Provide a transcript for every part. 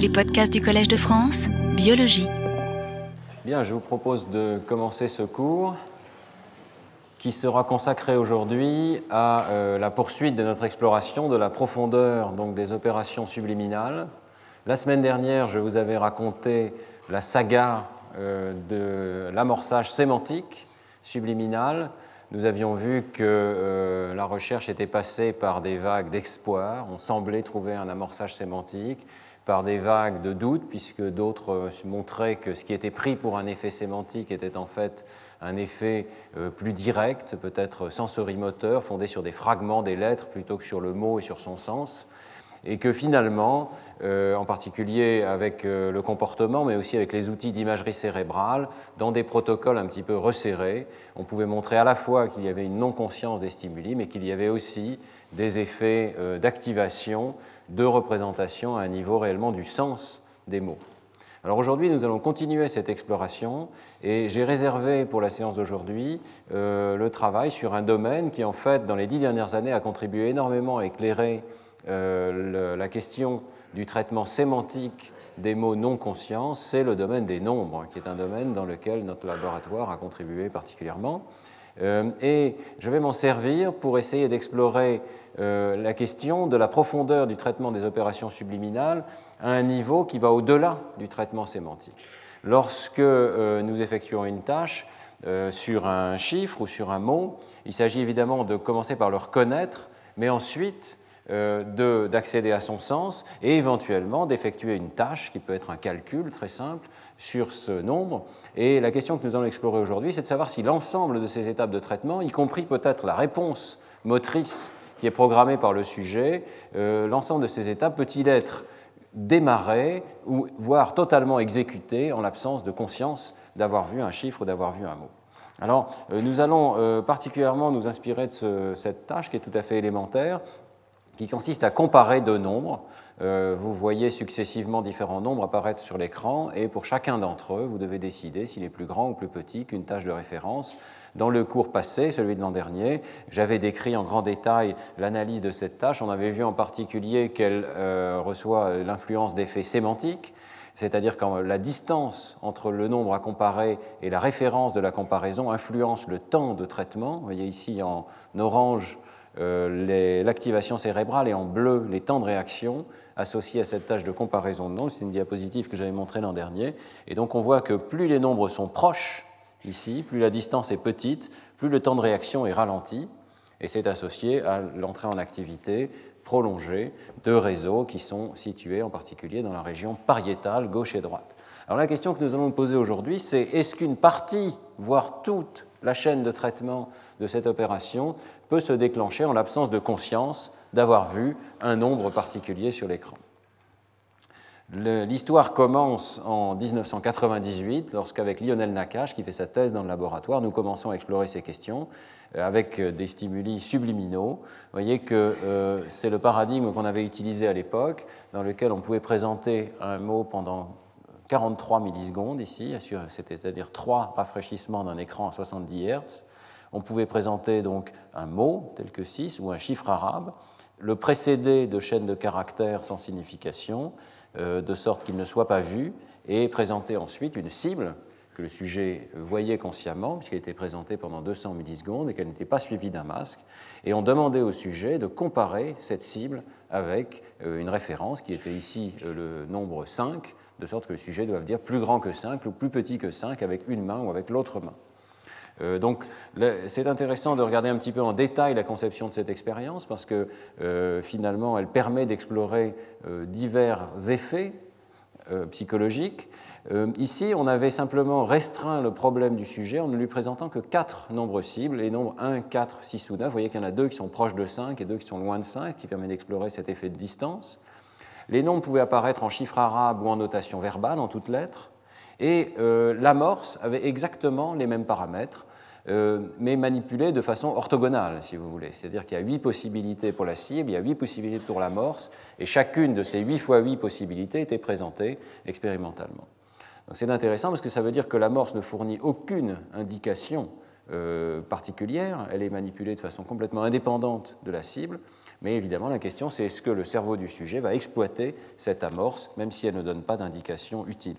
Les podcasts du Collège de France, biologie. Bien, je vous propose de commencer ce cours qui sera consacré aujourd'hui à euh, la poursuite de notre exploration de la profondeur donc des opérations subliminales. La semaine dernière, je vous avais raconté la saga euh, de l'amorçage sémantique subliminal. Nous avions vu que euh, la recherche était passée par des vagues d'espoir, on semblait trouver un amorçage sémantique, par des vagues de doute, puisque d'autres euh, montraient que ce qui était pris pour un effet sémantique était en fait un effet plus direct, peut-être sensorimoteur, fondé sur des fragments des lettres plutôt que sur le mot et sur son sens. Et que finalement, euh, en particulier avec euh, le comportement, mais aussi avec les outils d'imagerie cérébrale, dans des protocoles un petit peu resserrés, on pouvait montrer à la fois qu'il y avait une non-conscience des stimuli, mais qu'il y avait aussi des effets euh, d'activation, de représentation à un niveau réellement du sens des mots. Alors aujourd'hui, nous allons continuer cette exploration et j'ai réservé pour la séance d'aujourd'hui le travail sur un domaine qui, en fait, dans les dix dernières années, a contribué énormément à éclairer euh, la question du traitement sémantique des mots non conscients, c'est le domaine des nombres, qui est un domaine dans lequel notre laboratoire a contribué particulièrement. Euh, et je vais m'en servir pour essayer d'explorer euh, la question de la profondeur du traitement des opérations subliminales à un niveau qui va au-delà du traitement sémantique. Lorsque nous effectuons une tâche sur un chiffre ou sur un mot, il s'agit évidemment de commencer par le reconnaître, mais ensuite euh, d'accéder à son sens et éventuellement d'effectuer une tâche qui peut être un calcul très simple sur ce nombre. Et la question que nous allons explorer aujourd'hui, c'est de savoir si l'ensemble de ces étapes de traitement, y compris peut-être la réponse motrice qui est programmée par le sujet, euh, l'ensemble de ces étapes peut-il être démarré ou voire totalement exécuté en l'absence de conscience d'avoir vu un chiffre ou d'avoir vu un mot. Alors, euh, nous allons particulièrement nous inspirer de cette tâche qui est tout à fait élémentaire, qui consiste à comparer deux nombres. Euh, vous voyez successivement différents nombres apparaître sur l'écran et pour chacun d'entre eux, vous devez décider s'il est plus grand ou plus petit qu'une tâche de référence. Dans le cours passé, celui de l'an dernier, j'avais décrit en grand détail l'analyse de cette tâche. On avait vu en particulier qu'elle euh, reçoit l'influence d'effets sémantiques, c'est-à-dire quand la distance entre le nombre à comparer et la référence de la comparaison influence le temps de traitement. Vous voyez ici en orange l'activation cérébrale et en bleu les temps de réaction associés à cette tâche de comparaison de nombres. C'est une diapositive que j'avais montrée l'an dernier. Et donc on voit que plus les nombres sont proches ici, plus la distance est petite, plus le temps de réaction est ralenti. Et c'est associé à l'entrée en activité prolongée de réseaux qui sont situés en particulier dans la région pariétale gauche et droite. Alors la question que nous allons poser aujourd'hui, c'est est-ce qu'une partie, voire toute la chaîne de traitement de cette opération peut se déclencher en l'absence de conscience d'avoir vu un nombre particulier sur l'écran. L'histoire commence en 1998, lorsqu'avec Lionel Nakache, qui fait sa thèse dans le laboratoire, nous commençons à explorer ces questions euh, avec euh, des stimuli subliminaux. Vous voyez que euh, c'est le paradigme qu'on avait utilisé à l'époque, dans lequel on pouvait présenter un mot pendant 43 millisecondes ici, c'est-à-dire trois rafraîchissements d'un écran à 70 Hz. On pouvait présenter donc un mot tel que 6 ou un chiffre arabe, le précéder de chaînes de caractères sans signification, euh, de sorte qu'il ne soit pas vu, et présenter ensuite une cible que le sujet voyait consciemment, puisqu'elle était présentée pendant 200 millisecondes et qu'elle n'était pas suivie d'un masque. Et on demandait au sujet de comparer cette cible avec euh, une référence qui était ici euh, le nombre 5, de sorte que le sujet doit dire plus grand que 5 ou plus petit que 5 avec une main ou avec l'autre main. Euh, donc c'est intéressant de regarder un petit peu en détail la conception de cette expérience parce que euh, finalement elle permet d'explorer euh, divers effets psychologiques. ici, on avait simplement restreint le problème du sujet en ne lui présentant que quatre nombres cibles, les nombres 1, 4, 6 ou 9. Vous voyez qu'il y en a deux qui sont proches de 5 et deux qui sont loin de 5, qui permet d'explorer cet effet de distance. Les nombres pouvaient apparaître en chiffres arabes ou en notation verbale, en toutes lettres. Et l'amorce avait exactement les mêmes paramètres. Euh, mais manipulé de façon orthogonale, si vous voulez. C'est-à-dire qu'il y a huit possibilités pour la cible, il y a huit possibilités pour l'amorce, et chacune de ces huit fois huit possibilités était présentée expérimentalement. C'est intéressant parce que ça veut dire que l'amorce ne fournit aucune indication euh, particulière, elle est manipulée de façon complètement indépendante de la cible, Mais évidemment, la question, c'est est-ce que le cerveau du sujet va exploiter cette amorce, même si elle ne donne pas d'indication utile.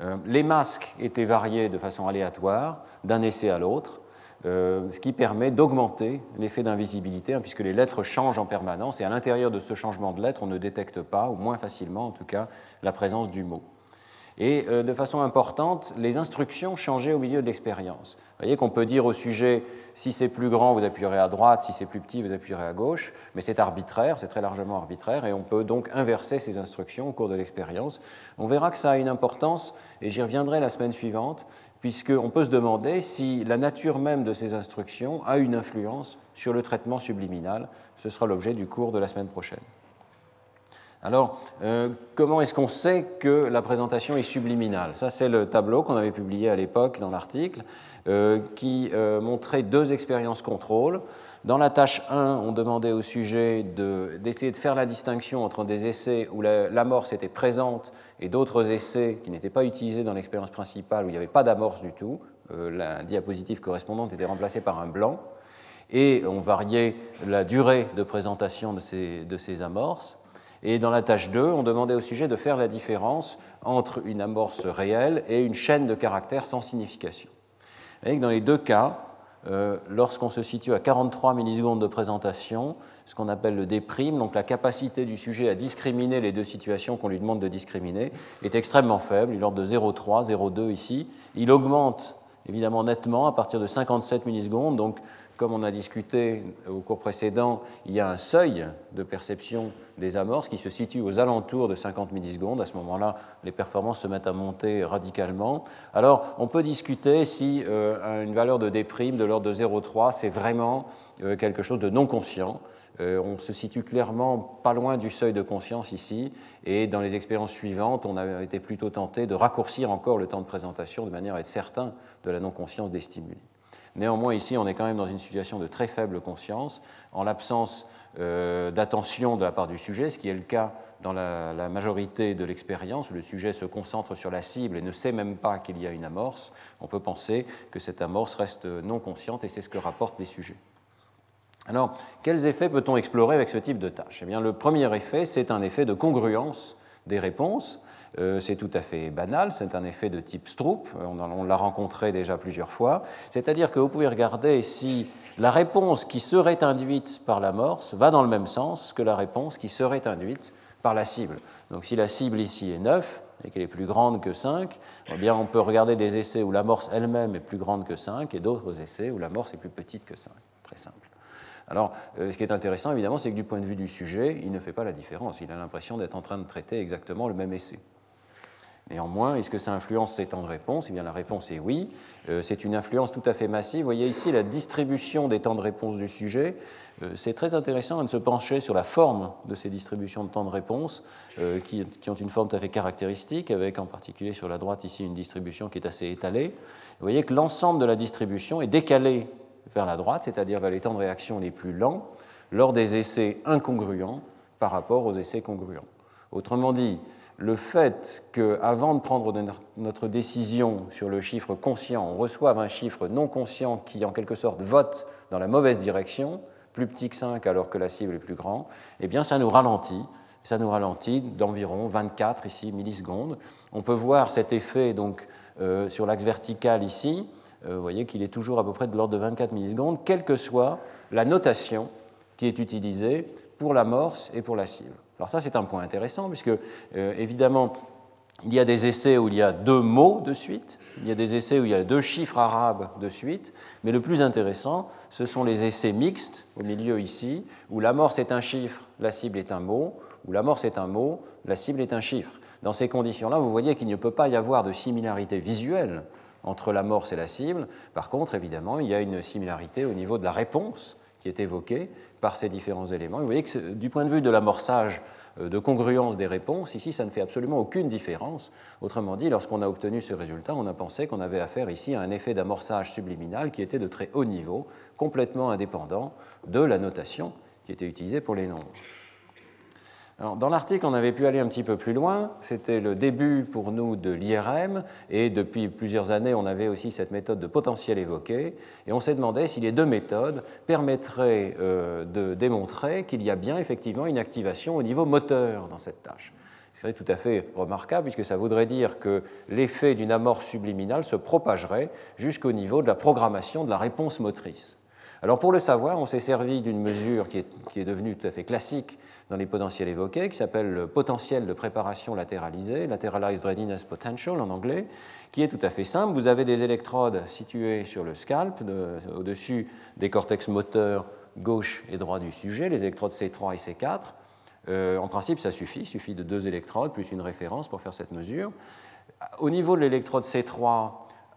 Euh, les masques étaient variés de façon aléatoire d'un essai à l'autre, euh, ce qui permet d'augmenter l'effet d'invisibilité, hein, puisque les lettres changent en permanence, et à l'intérieur de ce changement de lettres, on ne détecte pas, ou moins facilement en tout cas, la présence du mot. Et euh, de façon importante, les instructions changeaient au milieu de l'expérience. Vous voyez qu'on peut dire au sujet, si c'est plus grand, vous appuierez à droite, si c'est plus petit, vous appuierez à gauche, mais c'est arbitraire, c'est très largement arbitraire, et on peut donc inverser ces instructions au cours de l'expérience. On verra que ça a une importance, et j'y reviendrai la semaine suivante, puisqu'on peut se demander si la nature même de ces instructions a une influence sur le traitement subliminal. Ce sera l'objet du cours de la semaine prochaine. Alors, euh, comment est-ce qu'on sait que la présentation est subliminale? Ça, c'est le tableau qu'on avait publié à l'époque dans l'article, euh, qui euh, montrait deux expériences contrôle. Dans la tâche 1, on demandait au sujet d'essayer de, faire la distinction entre des essais où l'amorce était présente et d'autres essais qui n'étaient pas utilisés dans l'expérience principale, où il n'y avait pas d'amorce du tout. la diapositive correspondante était remplacée par un blanc. Et on variait la durée de présentation de ces amorces. Et dans la tâche 2, on demandait au sujet de faire la différence entre une amorce réelle et une chaîne de caractères sans signification. Et dans les deux cas, euh, lorsqu'on se situe à 43 millisecondes de présentation, ce qu'on appelle le déprime, donc la capacité du sujet à discriminer les deux situations qu'on lui demande de discriminer, est extrêmement faible, il de 0,3, 0,2 ici. Il augmente évidemment nettement à partir de 57 millisecondes, donc comme on a discuté au cours précédent, il y a un seuil de perception des amorces qui se situe aux alentours de 50 millisecondes. À ce moment-là, les performances se mettent à monter radicalement. Alors, on peut discuter si euh, une valeur de déprime de l'ordre de 0,3, c'est vraiment euh, quelque chose de non conscient. Euh, on se situe clairement pas loin du seuil de conscience ici, et dans les expériences suivantes, on a été plutôt tenté de raccourcir encore le temps de présentation de manière à être certain de la non-conscience des stimuli. Néanmoins, ici, on est quand même dans une situation de très faible conscience, en l'absence euh, d'attention de la part du sujet, ce qui est le cas dans la, la majorité de l'expérience, où le sujet se concentre sur la cible et ne sait même pas qu'il y a une amorce. On peut penser que cette amorce reste non consciente, et c'est ce que rapportent les sujets. Alors, quels effets peut-on explorer avec ce type de tâche? Eh bien, le premier effet, c'est un effet de congruence des réponses. Euh, c'est tout à fait banal, c'est un effet de type Stroop, euh, on, l'a rencontré déjà plusieurs fois. C'est-à-dire que vous pouvez regarder si la réponse qui serait induite par l'amorce va dans le même sens que la réponse qui serait induite par la cible. Donc si la cible ici est 9 et qu'elle est plus grande que 5, eh bien on peut regarder des essais où l'amorce elle-même est plus grande que 5 et d'autres essais où l'amorce est plus petite que 5. Très simple. Alors, euh, ce qui est intéressant, évidemment, c'est que du point de vue du sujet, il ne fait pas la différence. Il a l'impression d'être en train de traiter exactement le même essai. Néanmoins, est-ce que ça influence ces temps de réponse? Eh bien, la réponse est oui. Euh, c'est une influence tout à fait massive. Vous voyez ici la distribution des temps de réponse du sujet. Euh, c'est très intéressant de se pencher sur la forme de ces distributions de temps de réponse, qui, qui, ont une forme tout à fait caractéristique, avec en particulier sur la droite ici une distribution qui est assez étalée. Vous voyez que l'ensemble de la distribution est décalé vers la droite, c'est-à-dire vers les temps de réaction les plus lents, lors des essais incongruents par rapport aux essais congruents. Autrement dit, le fait qu'avant de prendre notre décision sur le chiffre conscient, on reçoive un chiffre non conscient qui, en quelque sorte, vote dans la mauvaise direction, plus petit que 5 alors que la cible est plus grande, eh bien, ça nous ralentit. Ça nous ralentit d'environ 24 ici millisecondes. On peut voir cet effet donc euh, sur l'axe vertical ici, euh, vous voyez qu'il est toujours à peu près de l'ordre de 24 millisecondes, quelle que soit la notation qui est utilisée pour l'amorce et pour la cible. Alors ça, c'est un point intéressant, puisque euh, évidemment, il y a des essais où il y a deux mots de suite, il y a des essais où il y a deux chiffres arabes de suite, mais le plus intéressant, ce sont les essais mixtes, au milieu ici, où l'amorce est un chiffre, la cible est un mot, où l'amorce est un mot, la cible est un chiffre. Dans ces conditions-là, vous voyez qu'il ne peut pas y avoir de similarité visuelle entre l'amorce et la cible. Par contre, évidemment, il y a une similarité au niveau de la réponse qui est évoquée par ces différents éléments. vous voyez que du point de vue de l'amorçage euh, de congruence des réponses, ici, ça ne fait absolument aucune différence. Autrement dit, lorsqu'on a obtenu ce résultat, on a pensé qu'on avait affaire ici à un effet d'amorçage subliminal qui était de très haut niveau, complètement indépendant de la notation qui était utilisée pour les nombres. Dans l'article, on avait pu aller un petit peu plus loin. C'était le début pour nous de l'IRM, et depuis plusieurs années, on avait aussi cette méthode de potentiel évoqué. Et on s'est demandé si les deux méthodes permettraient euh, de démontrer qu'il y a bien effectivement une activation au niveau moteur dans cette tâche. C'est tout à fait remarquable, puisque ça voudrait dire que l'effet d'une amorce subliminale se propagerait jusqu'au niveau de la programmation de la réponse motrice. Alors pour le savoir, on s'est servi d'une mesure qui est, qui est, devenue tout à fait classique dans les potentiels évoqués, qui s'appelle le potentiel de préparation latéralisé, lateralized readiness potential en anglais, qui est tout à fait simple. Vous avez des électrodes situées sur le scalp, au-dessus des cortex moteurs gauche et droit du sujet, les électrodes C3 et C4. Euh, en principe, ça suffit, il suffit de deux électrodes plus une référence pour faire cette mesure. Au niveau de l'électrode C3,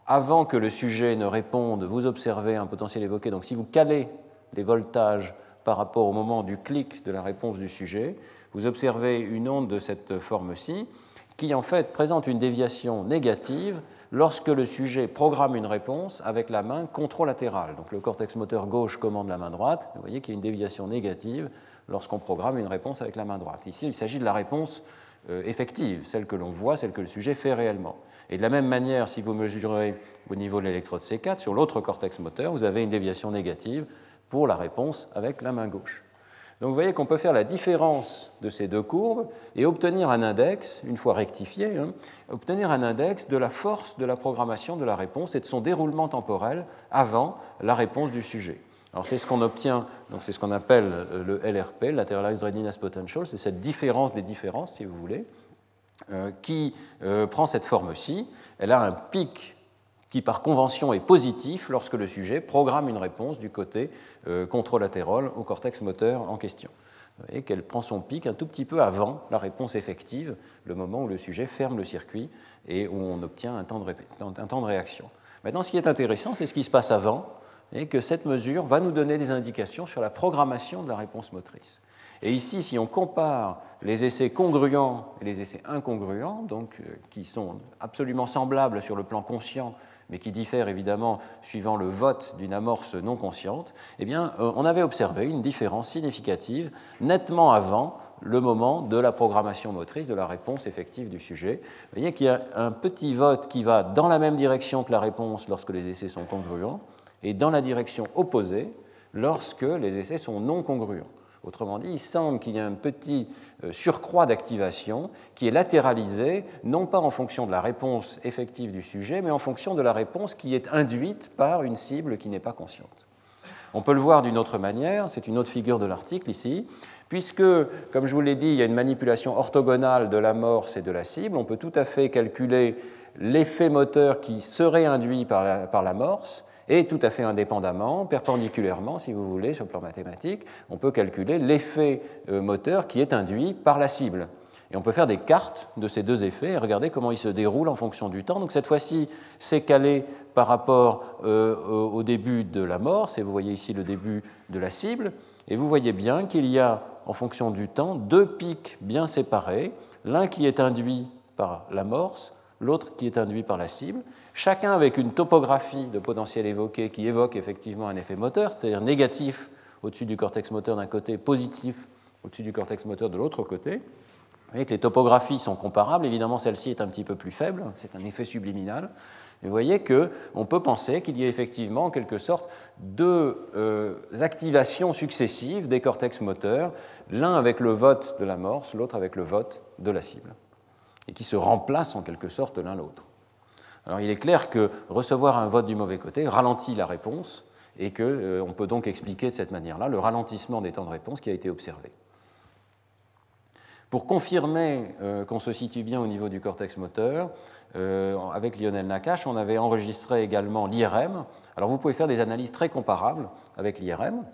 avant que le sujet ne réponde, vous observez un potentiel évoqué. Donc si vous calez les voltages par rapport au moment du clic de la réponse du sujet, vous observez une onde de cette forme-ci qui en fait présente une déviation négative lorsque le sujet programme une réponse avec la main contralatérale. Donc le cortex moteur gauche commande la main droite. Vous voyez qu'il y a une déviation négative lorsqu'on programme une réponse avec la main droite. Ici, il s'agit de la réponse euh, effective, celle que l'on voit, celle que le sujet fait réellement. Et de la même manière, si vous mesurez au niveau de l'électrode C4, sur l'autre cortex moteur, vous avez une déviation négative pour la réponse avec la main gauche. Donc vous voyez qu'on peut faire la différence de ces deux courbes et obtenir un index, une fois rectifié, hein, obtenir un index de la force de la programmation de la réponse et de son déroulement temporel avant la réponse du sujet. Alors c'est ce qu'on obtient, donc c'est ce qu'on appelle le LRP, Lateralized Readiness Potential, c'est cette différence des différences, si vous voulez, euh, qui euh, prend cette forme-ci. Elle a un pic qui par convention est positif lorsque le sujet programme une réponse du côté euh, contralatéral au cortex moteur en question. Voyez qu'elle prend son pic un tout petit peu avant la réponse effective, le moment où le sujet ferme le circuit et où on obtient un temps de, un temps de réaction. Maintenant, ce qui est intéressant, c'est ce qui se passe avant, et que cette mesure va nous donner des indications sur la programmation de la réponse motrice. Et ici, si on compare les essais congruents et les essais incongruents, donc, euh, qui sont absolument semblables sur le plan conscient mais qui diffère évidemment suivant le vote d'une amorce non consciente, eh bien, euh, on avait observé une différence significative nettement avant le moment de la programmation motrice, de la réponse effective du sujet. Vous voyez qu'il y a un petit vote qui va dans la même direction que la réponse lorsque les essais sont congruents, et dans la direction opposée lorsque les essais sont non congruents. Autrement dit, il semble qu'il y ait un petit euh, surcroît d'activation qui est latéralisé, non pas en fonction de la réponse effective du sujet, mais en fonction de la réponse qui est induite par une cible qui n'est pas consciente. On peut le voir d'une autre manière, c'est une autre figure de l'article ici, puisque, comme je vous l'ai dit, il y a une manipulation orthogonale de l'amorce et de la cible, on peut tout à fait calculer l'effet moteur qui serait induit par l'amorce et tout à fait indépendamment, perpendiculairement, si vous voulez, sur le plan mathématique, on peut calculer l'effet euh, moteur qui est induit par la cible. Et on peut faire des cartes de ces deux effets et regarder comment ils se déroulent en fonction du temps. Donc cette fois-ci, c'est calé par rapport euh, au début de la mort. Et vous voyez ici le début de la cible. Et vous voyez bien qu'il y a, en fonction du temps, deux pics bien séparés. L'un qui est induit par l'amorce, l'autre qui est induit par la cible chacun avec une topographie de potentiel évoqué qui évoque effectivement un effet moteur, c'est-à-dire négatif au-dessus du cortex moteur d'un côté, positif au-dessus du cortex moteur de l'autre côté. Vous voyez que les topographies sont comparables. Évidemment, celle-ci est un petit peu plus faible, c'est un effet subliminal. vous voyez qu'on peut penser qu'il y a effectivement, en quelque sorte, deux euh, activations successives des cortex moteurs, l'un avec le vote de l'amorce, l'autre avec le vote de la cible, et qui se remplacent en quelque sorte l'un l'autre. Alors il est clair que recevoir un vote du mauvais côté ralentit la réponse et qu'on euh, peut donc expliquer de cette manière-là le ralentissement des temps de réponse qui a été observé. Pour confirmer euh, qu'on se situe bien au niveau du cortex moteur, euh, avec Lionel Nakache, on avait enregistré également l'IRM. Alors vous pouvez faire des analyses très comparables avec l'IRM.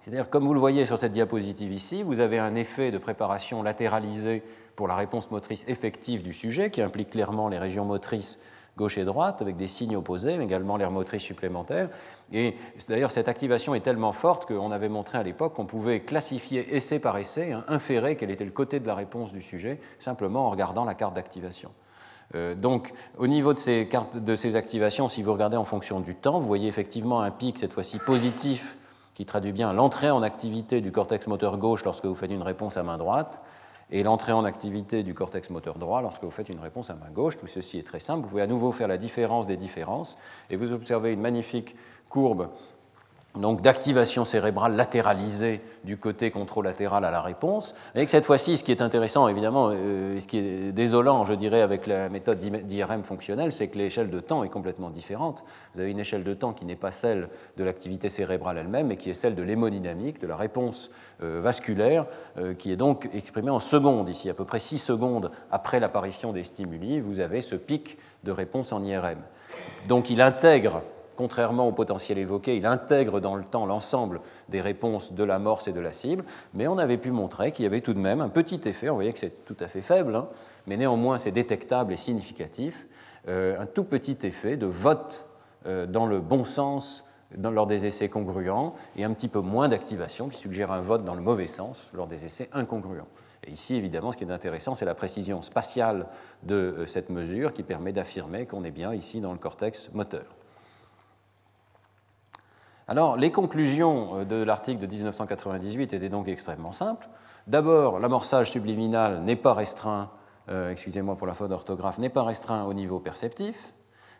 C'est-à-dire, comme vous le voyez sur cette diapositive ici, vous avez un effet de préparation latéralisé pour la réponse motrice effective du sujet, qui implique clairement les régions motrices gauche et droite, avec des signes opposés, mais également l'air motrice supplémentaire. Et d'ailleurs, cette activation est tellement forte qu'on avait montré à l'époque qu'on pouvait classifier essai par essai, hein, inférer quel était le côté de la réponse du sujet, simplement en regardant la carte d'activation. Euh, donc, au niveau de ces, cartes, de ces activations, si vous regardez en fonction du temps, vous voyez effectivement un pic, cette fois-ci positif, qui traduit bien l'entrée en activité du cortex moteur gauche lorsque vous faites une réponse à main droite, et l'entrée en activité du cortex moteur droit lorsque vous faites une réponse à main gauche. Tout ceci est très simple. Vous pouvez à nouveau faire la différence des différences, et vous observez une magnifique courbe donc d'activation cérébrale latéralisée du côté controlatéral à la réponse. Et que cette fois-ci, ce qui est intéressant, évidemment, euh, ce qui est désolant, je dirais, avec la méthode d'IRM fonctionnelle, c'est que l'échelle de temps est complètement différente. Vous avez une échelle de temps qui n'est pas celle de l'activité cérébrale elle-même, mais qui est celle de l'hémodynamique, de la réponse euh, vasculaire, euh, qui est donc exprimée en secondes. Ici, à peu près 6 secondes après l'apparition des stimuli, vous avez ce pic de réponse en IRM. Donc il intègre contrairement au potentiel évoqué, il intègre dans le temps l'ensemble des réponses de l'amorce et de la cible, mais on avait pu montrer qu'il y avait tout de même un petit effet, on voyait que c'est tout à fait faible, hein, mais néanmoins c'est détectable et significatif, euh, un tout petit effet de vote euh, dans le bon sens lors des essais congruents et un petit peu moins d'activation qui suggère un vote dans le mauvais sens lors des essais incongruents. Et ici, évidemment, ce qui est intéressant, c'est la précision spatiale de euh, cette mesure qui permet d'affirmer qu'on est bien ici dans le cortex moteur. Alors, les conclusions euh, de l'article de 1998 étaient donc extrêmement simples. D'abord, l'amorçage subliminal n'est pas restreint, euh, excusez-moi pour la faute d'orthographe, n'est pas restreint au niveau perceptif.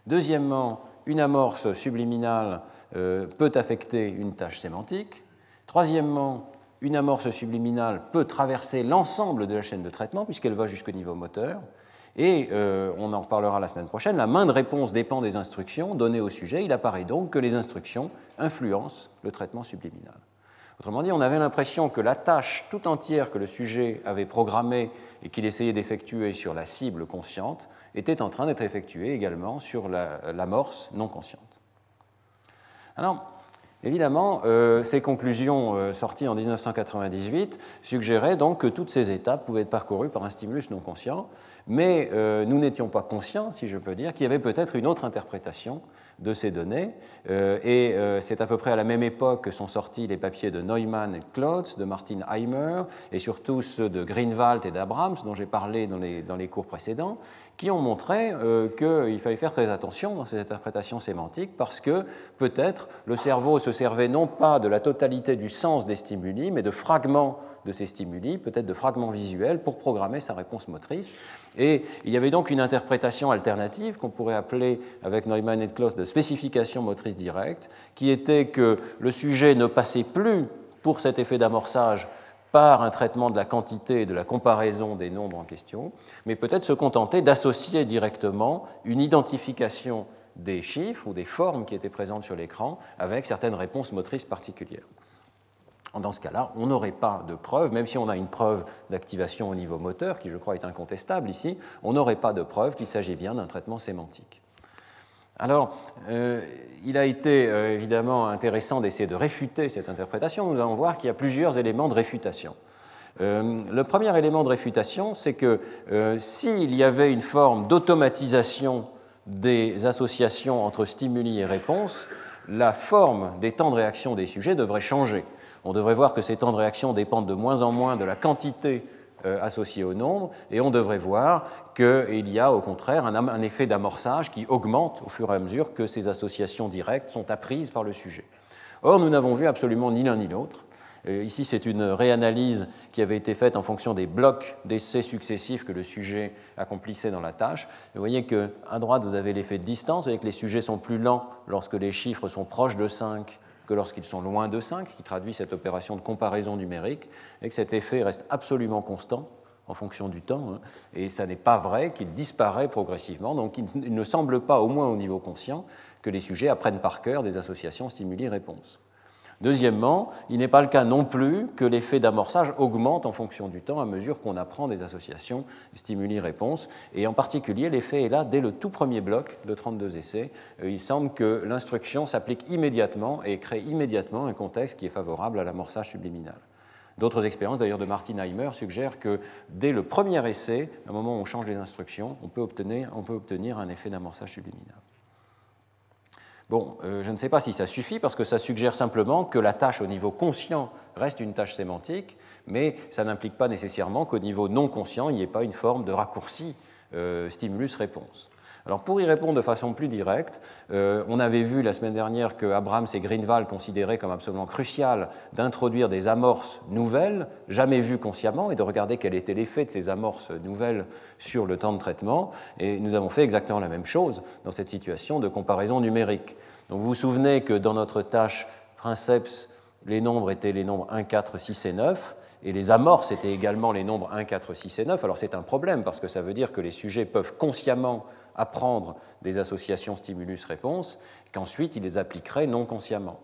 Deuxièmement, une amorce subliminale euh, peut affecter une tâche sémantique. Troisièmement, une amorce subliminale peut traverser l'ensemble de la chaîne de traitement puisqu'elle va jusqu'au niveau moteur. Et euh, on en reparlera la semaine prochaine, la main de réponse dépend des instructions données au sujet. Il apparaît donc que les instructions influencent le traitement subliminal. Autrement dit, on avait l'impression que la tâche tout entière que le sujet avait programmée et qu'il essayait d'effectuer sur la cible consciente était en train d'être effectuée également sur l'amorce non consciente. Alors, Évidemment, euh, ces conclusions euh, sorties en 1998 suggéraient donc que toutes ces étapes pouvaient être parcourues par un stimulus non conscient, mais euh, nous n'étions pas conscients, si je peux dire, qu'il y avait peut-être une autre interprétation de ces données. et c'est à peu près à la même époque que sont sortis les papiers de Neumann et Klotz, de Martin Heimer, et surtout ceux de Greenwald et d'Abrams, dont j'ai parlé dans les, dans les cours précédents, qui ont montré euh, qu'il fallait faire très attention dans ces interprétations sémantiques parce que peut-être le cerveau se servait non pas de la totalité du sens des stimuli, mais de fragments de ces stimuli, peut-être de fragments visuels, pour programmer sa réponse motrice. Et il y avait donc une interprétation alternative qu'on pourrait appeler, avec Neumann et Kloss, de spécification motrice directe, qui était que le sujet ne passait plus pour cet effet d'amorçage par un traitement de la quantité et de la comparaison des nombres en question, mais peut-être se contenter d'associer directement une identification des chiffres ou des formes qui étaient présentes sur l'écran avec certaines réponses motrices particulières. Dans ce cas-là, on n'aurait pas de preuve, même si on a une preuve d'activation au niveau moteur, qui je crois est incontestable ici, on n'aurait pas de preuve qu'il s'agit bien d'un traitement sémantique. Alors, euh, il a été euh, évidemment intéressant d'essayer de réfuter cette interprétation. Nous allons voir qu'il y a plusieurs éléments de réfutation. Euh, le premier élément de réfutation, c'est que s'il y avait une forme d'automatisation des associations entre stimuli et réponses, la forme des temps de réaction des sujets devrait changer. On devrait voir que ces temps de réaction dépendent de moins en moins de la quantité euh, associé au nombre, et on devrait voir qu'il y a au contraire un, effet d'amorçage qui augmente au fur et à mesure que ces associations directes sont apprises par le sujet. Or, nous n'avons vu absolument ni l'un ni l'autre. Euh, ici, c'est une réanalyse qui avait été faite en fonction des blocs d'essais successifs que le sujet accomplissait dans la tâche. Vous voyez qu'à droite, vous avez l'effet de distance, vous voyez que les sujets sont plus lents lorsque les chiffres sont proches de 5 lorsqu'ils sont loin de 5, ce qui traduit cette opération de comparaison numérique, et que cet effet reste absolument constant en fonction du temps, hein. et ça n'est pas vrai qu'il disparaît progressivement, donc il ne semble pas, au moins au niveau conscient, que les sujets apprennent par cœur des associations stimuli-réponse. Deuxièmement, il n'est pas le cas non plus que l'effet d'amorçage augmente en fonction du temps à mesure qu'on apprend des associations stimuli-réponse. Et en particulier, l'effet est là dès le tout premier bloc de 32 essais. Euh, il semble que l'instruction s'applique immédiatement et crée immédiatement un contexte qui est favorable à l'amorçage subliminal. D'autres expériences, d'ailleurs, de Martin Heimer suggèrent que dès le premier essai, au moment où on change les instructions, on peut obtenir, on peut obtenir un effet d'amorçage subliminal. Bon, euh, je ne sais pas si ça suffit parce que ça suggère simplement que la tâche au niveau conscient reste une tâche sémantique, mais ça n'implique pas nécessairement qu'au niveau non conscient, il n'y ait pas une forme de raccourci euh, stimulus-réponse. Alors pour y répondre de façon plus directe, euh, on avait vu la semaine dernière que Abrams et Greenwald considéraient comme absolument crucial d'introduire des amorces nouvelles, jamais vues consciemment, et de regarder quel était l'effet de ces amorces nouvelles sur le temps de traitement. Et nous avons fait exactement la même chose dans cette situation de comparaison numérique. Donc vous vous souvenez que dans notre tâche Princeps, les nombres étaient les nombres 1, 4, 6 et 9, et les amorces étaient également les nombres 1, 4, 6 et 9. Alors c'est un problème parce que ça veut dire que les sujets peuvent consciemment apprendre des associations stimulus-réponse, qu'ensuite ils les appliqueraient non consciemment.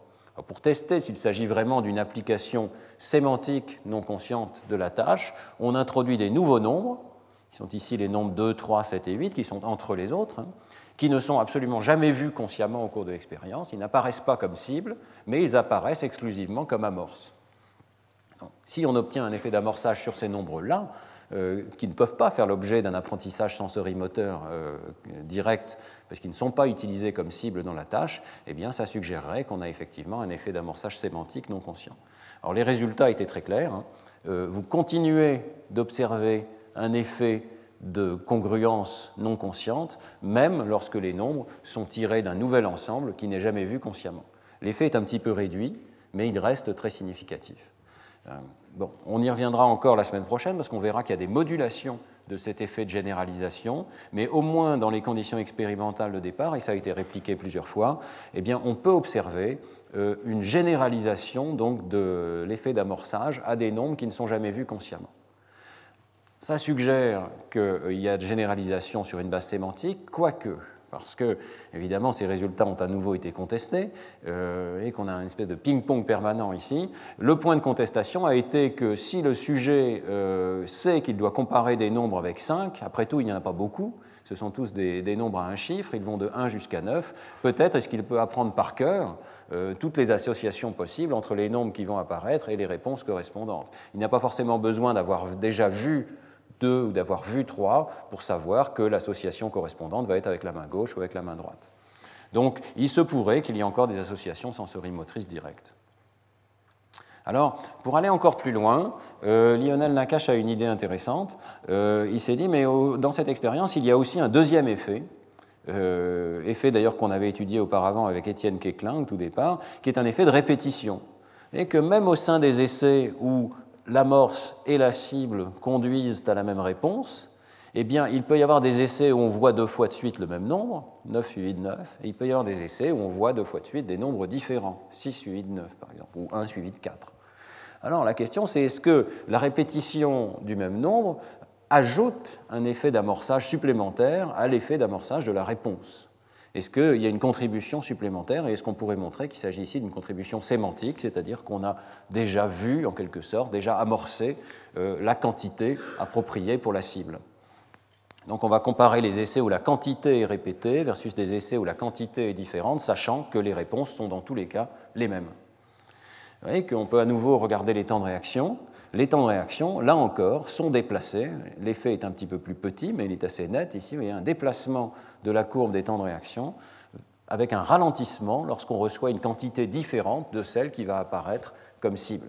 pour tester s'il s'agit vraiment d'une application sémantique non consciente de la tâche, on introduit des nouveaux nombres, qui sont ici les nombres 2, 3, 7 et 8, qui sont entre les autres, hein, qui ne sont absolument jamais vus consciemment au cours de l'expérience. Ils n'apparaissent pas comme cible, mais ils apparaissent exclusivement comme amorces. si on obtient un effet d'amorçage sur ces nombres-là, qui ne peuvent pas faire l'objet d'un apprentissage sensorimoteur euh, direct parce qu'ils ne sont pas utilisés comme cible dans la tâche, eh bien, ça suggérerait qu'on a effectivement un effet d'amorçage sémantique non conscient. Alors, les résultats étaient très clairs. Hein. Euh, vous continuez d'observer un effet de congruence non consciente, même lorsque les nombres sont tirés d'un nouvel ensemble qui n'est jamais vu consciemment. L'effet est un petit peu réduit, mais il reste très significatif. Bon, on y reviendra encore la semaine prochaine parce qu'on verra qu'il y a des modulations de cet effet de généralisation, mais au moins dans les conditions expérimentales de départ, et ça a été répliqué plusieurs fois, eh bien, on peut observer euh, une généralisation donc, de l'effet d'amorçage à des nombres qui ne sont jamais vus consciemment. Ça suggère qu'il y a de généralisation sur une base sémantique, quoique parce que, évidemment, ces résultats ont à nouveau été contestés euh, et qu'on a une espèce de ping-pong permanent ici. Le point de contestation a été que si le sujet euh, sait qu'il doit comparer des nombres avec 5, après tout, il n'y en a pas beaucoup, ce sont tous des, nombres à un chiffre, ils vont de 1 jusqu'à 9, peut-être est-ce qu'il peut apprendre par cœur euh, toutes les associations possibles entre les nombres qui vont apparaître et les réponses correspondantes. Il n'a pas forcément besoin d'avoir déjà vu 2 ou d'avoir vu 3 pour savoir que l'association correspondante va être avec la main gauche ou avec la main droite. Donc il se pourrait qu'il y ait encore des associations sensorimotrices directes. Alors, pour aller encore plus loin, euh, Lionel Nakache a une idée intéressante. Euh, il s'est dit, mais dans cette expérience, il y a aussi un deuxième effet, euh, effet d'ailleurs qu'on avait étudié auparavant avec Étienne au tout départ, qui est un effet de répétition. Et que même au sein des essais où l'amorce et la cible conduisent à la même réponse, eh bien, il peut y avoir des essais où on voit deux fois de suite le même nombre, 9 suivi de 9, et il peut y avoir des essais où on voit deux fois de suite des nombres différents, 6 suivi de 9 par exemple, ou 1 suivi de 4. Alors la question c'est est-ce que la répétition du même nombre ajoute un effet d'amorçage supplémentaire à l'effet d'amorçage de la réponse? Est-ce qu'il y a une contribution supplémentaire et est-ce qu'on pourrait montrer qu'il s'agit ici d'une contribution sémantique, c'est-à-dire qu'on a déjà vu, en quelque sorte, déjà amorcé euh, la quantité appropriée pour la cible? Donc on va comparer les essais où la quantité est répétée versus des essais où la quantité est différente, sachant que les réponses sont dans tous les cas les mêmes. Vous voyez qu'on peut à nouveau regarder les temps de réaction. Les temps de réaction, là encore, sont déplacés. L'effet est un petit peu plus petit, mais il est assez net. Ici, vous voyez un déplacement de la courbe des temps de réaction avec un ralentissement lorsqu'on reçoit une quantité différente de celle qui va apparaître comme cible.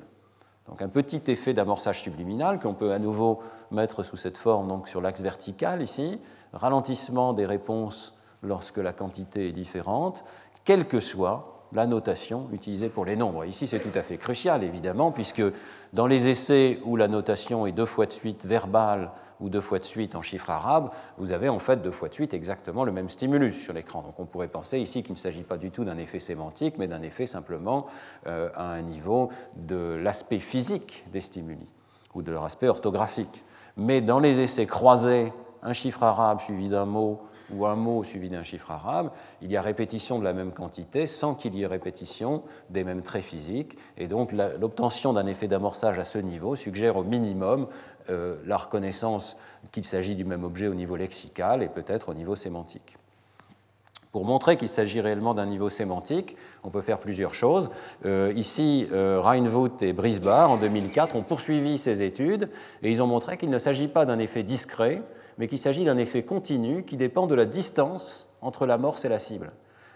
Donc un petit effet d'amorçage subliminal qu'on peut à nouveau mettre sous cette forme donc sur l'axe vertical ici, ralentissement des réponses lorsque la quantité est différente, quelle que soit la notation utilisée pour les nombres. Ici, c'est tout à fait crucial, évidemment, puisque dans les essais où la notation est deux fois de suite verbale ou deux fois de suite en chiffres arabes, vous avez en fait deux fois de suite exactement le même stimulus sur l'écran. Donc on pourrait penser ici qu'il ne s'agit pas du tout d'un effet sémantique, mais d'un effet simplement euh, à un niveau de l'aspect physique des stimuli ou de leur aspect orthographique. Mais dans les essais croisés, un chiffre arabe suivi d'un mot ou un mot suivi d'un chiffre arabe, il y a répétition de la même quantité sans qu'il y ait répétition des mêmes traits physiques. Et donc l'obtention d'un effet d'amorçage à ce niveau suggère au minimum euh, la reconnaissance qu'il s'agit du même objet au niveau lexical et peut-être au niveau sémantique. Pour montrer qu'il s'agit réellement d'un niveau sémantique, on peut faire plusieurs choses. Euh, ici, euh, Reinvoet et Brisbard, en 2004, ont poursuivi ces études et ils ont montré qu'il ne s'agit pas d'un effet discret, mais qu'il s'agit d'un effet continu qui dépend de la distance entre l'amorce et la cible.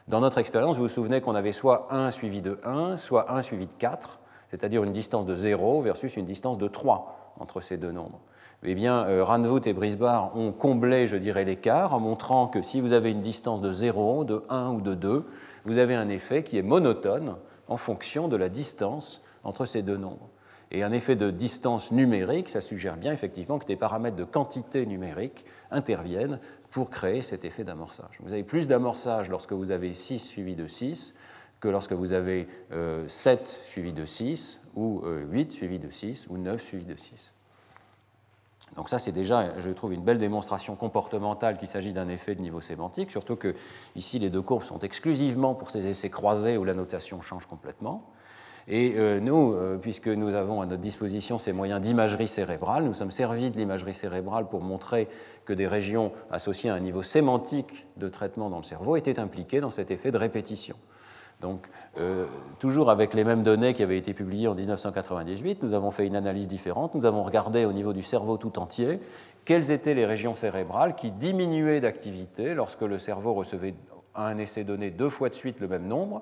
Dans notre expérience, vous vous souvenez qu'on avait soit 1 suivi de 1, soit 1 suivi de 4, c'est-à-dire une distance de 0 versus une distance de 3 entre ces deux nombres. eh bien, euh, Ranvoot et Brisbane ont comblé, je dirais, l'écart en montrant que si vous avez une distance de 0, de 1 ou de 2, vous avez un effet qui est monotone en fonction de la distance entre ces deux nombres. Et un effet de distance numérique, ça suggère bien effectivement que des paramètres de quantité numérique interviennent pour créer cet effet d'amorçage. Vous avez plus d'amorçage lorsque vous avez 6 suivi de 6 que lorsque vous avez 7 euh, suivi de 6 ou 8 euh, suivi de 6 ou 9 suivi de 6. Donc ça, c'est déjà, je trouve, une belle démonstration comportementale qu'il s'agit d'un effet de niveau sémantique, surtout que ici, les deux courbes sont exclusivement pour ces essais croisés où la notation change complètement. Et euh, nous, euh, puisque nous avons à notre disposition ces moyens d'imagerie cérébrale, nous sommes servis de l'imagerie cérébrale pour montrer que des régions associées à un niveau sémantique de traitement dans le cerveau étaient impliquées dans cet effet de répétition. Donc, euh, toujours avec les mêmes données qui avaient été publiées en 1998, nous avons fait une analyse différente. Nous avons regardé au niveau du cerveau tout entier quelles étaient les régions cérébrales qui diminuaient d'activité lorsque le cerveau recevait à un essai donné deux fois de suite le même nombre,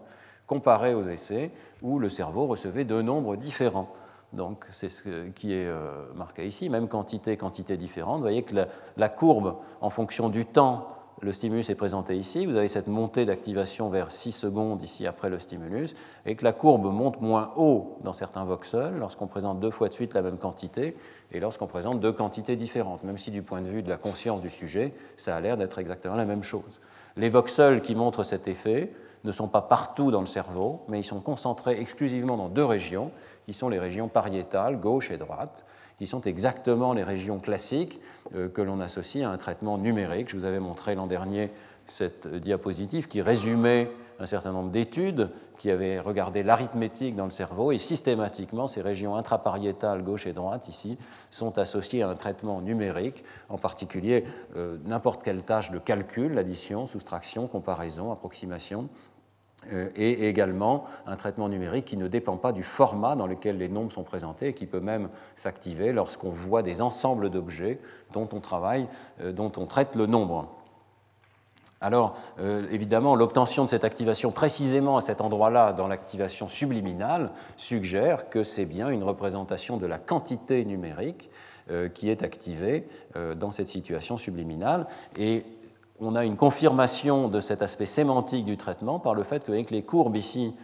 comparé aux essais où le cerveau recevait deux nombres différents. Donc, c'est ce qui est euh, marqué ici, même quantité, quantité différente. Vous voyez que la courbe, en fonction du temps le stimulus est présenté ici, vous avez cette montée d'activation vers 6 secondes ici après le stimulus, et que la courbe monte moins haut dans certains voxels lorsqu'on présente deux fois de suite la même quantité et lorsqu'on présente deux quantités différentes, même si du point de vue de la conscience du sujet, ça a l'air d'être exactement la même chose. Les voxels qui montrent cet effet ne sont pas partout dans le cerveau, mais ils sont concentrés exclusivement dans deux régions, qui sont les régions pariétales, gauche et droite, qui sont exactement les régions classiques euh, que l'on associe à un traitement numérique. Je vous avais montré l'an dernier cette diapositive qui résumait un certain nombre d'études qui avaient regardé l'arithmétique dans le cerveau et systématiquement ces régions intrapariétales gauche et droite ici sont associées à un traitement numérique, en particulier euh, n'importe quelle tâche de calcul, l'addition, soustraction, comparaison, approximation, et également un traitement numérique qui ne dépend pas du format dans lequel les nombres sont présentés et qui peut même s'activer lorsqu'on voit des ensembles d'objets dont on travaille, euh, dont on traite le nombre. Alors, euh, évidemment, l'obtention de cette activation précisément à cet endroit-là, dans l'activation subliminale, suggère que c'est bien une représentation de la quantité numérique qui est activée dans cette situation subliminale. Et on a une confirmation de cet aspect sémantique du traitement par le fait que les courbes ici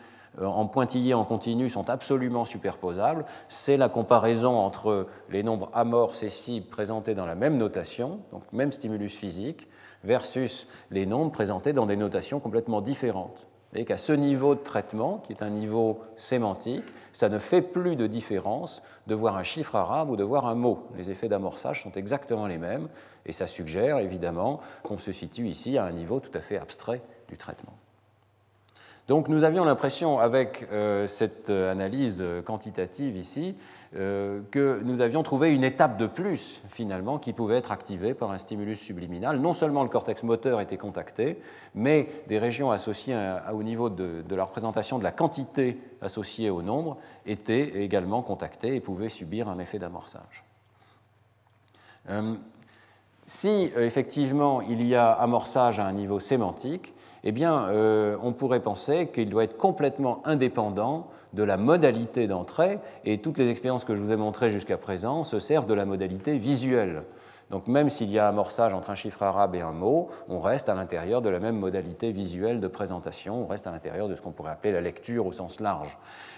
euh, en pointillé en continu sont absolument superposables. C'est la comparaison entre les nombres amorces et cibles présentés dans la même notation, donc même stimulus physique, versus les nombres présentés dans des notations complètement différentes voyez qu'à ce niveau de traitement, qui est un niveau sémantique, ça ne fait plus de différence de voir un chiffre arabe ou de voir un mot. Les effets d'amorçage sont exactement les mêmes, et ça suggère évidemment qu'on se situe ici à un niveau tout à fait abstrait du traitement. Donc nous avions l'impression, avec euh, cette analyse quantitative ici, euh, que nous avions trouvé une étape de plus, finalement, qui pouvait être activée par un stimulus subliminal. Non seulement le cortex moteur était contacté, mais des régions associées au niveau de, la représentation de la quantité associée au nombre étaient également contactées et pouvaient subir un effet d'amorçage. Euh, si effectivement il y a amorçage à un niveau sémantique, eh bien, euh, on pourrait penser qu'il doit être complètement indépendant de la modalité d'entrée, et toutes les expériences que je vous ai montrées jusqu'à présent se servent de la modalité visuelle. Donc même s'il y a amorçage entre un chiffre arabe et un mot, on reste à l'intérieur de la même modalité visuelle de présentation, on reste à l'intérieur de ce qu'on pourrait appeler la lecture au sens large.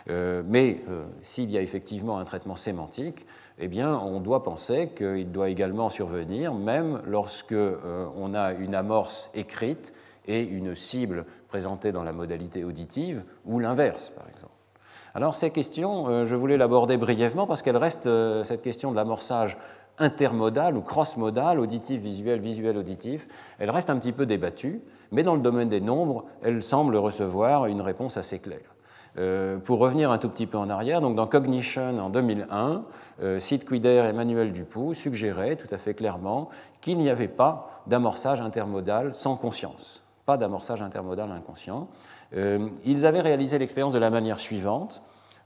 Euh, mais euh, s'il y a effectivement un traitement sémantique, eh bien, on doit penser qu'il doit également survenir, même lorsque on a une amorce écrite et une cible présentée dans la modalité auditive, ou l'inverse, par exemple. Alors ces questions, euh, je voulais l'aborder brièvement parce qu'elle reste, euh, cette question de l'amorçage intermodal ou cross-modal, auditif, visuel, visuel, auditif, elle reste un petit peu débattue, mais dans le domaine des nombres, elle semble recevoir une réponse assez claire. Euh, pour revenir un tout petit peu en arrière, donc dans Cognition en 2001, Sid Quider et Emmanuel Dupoux suggéraient tout à fait clairement qu'il n'y avait pas d'amorçage intermodal sans conscience pas d'amorçage intermodal inconscient. Euh, ils avaient réalisé l'expérience de la manière suivante.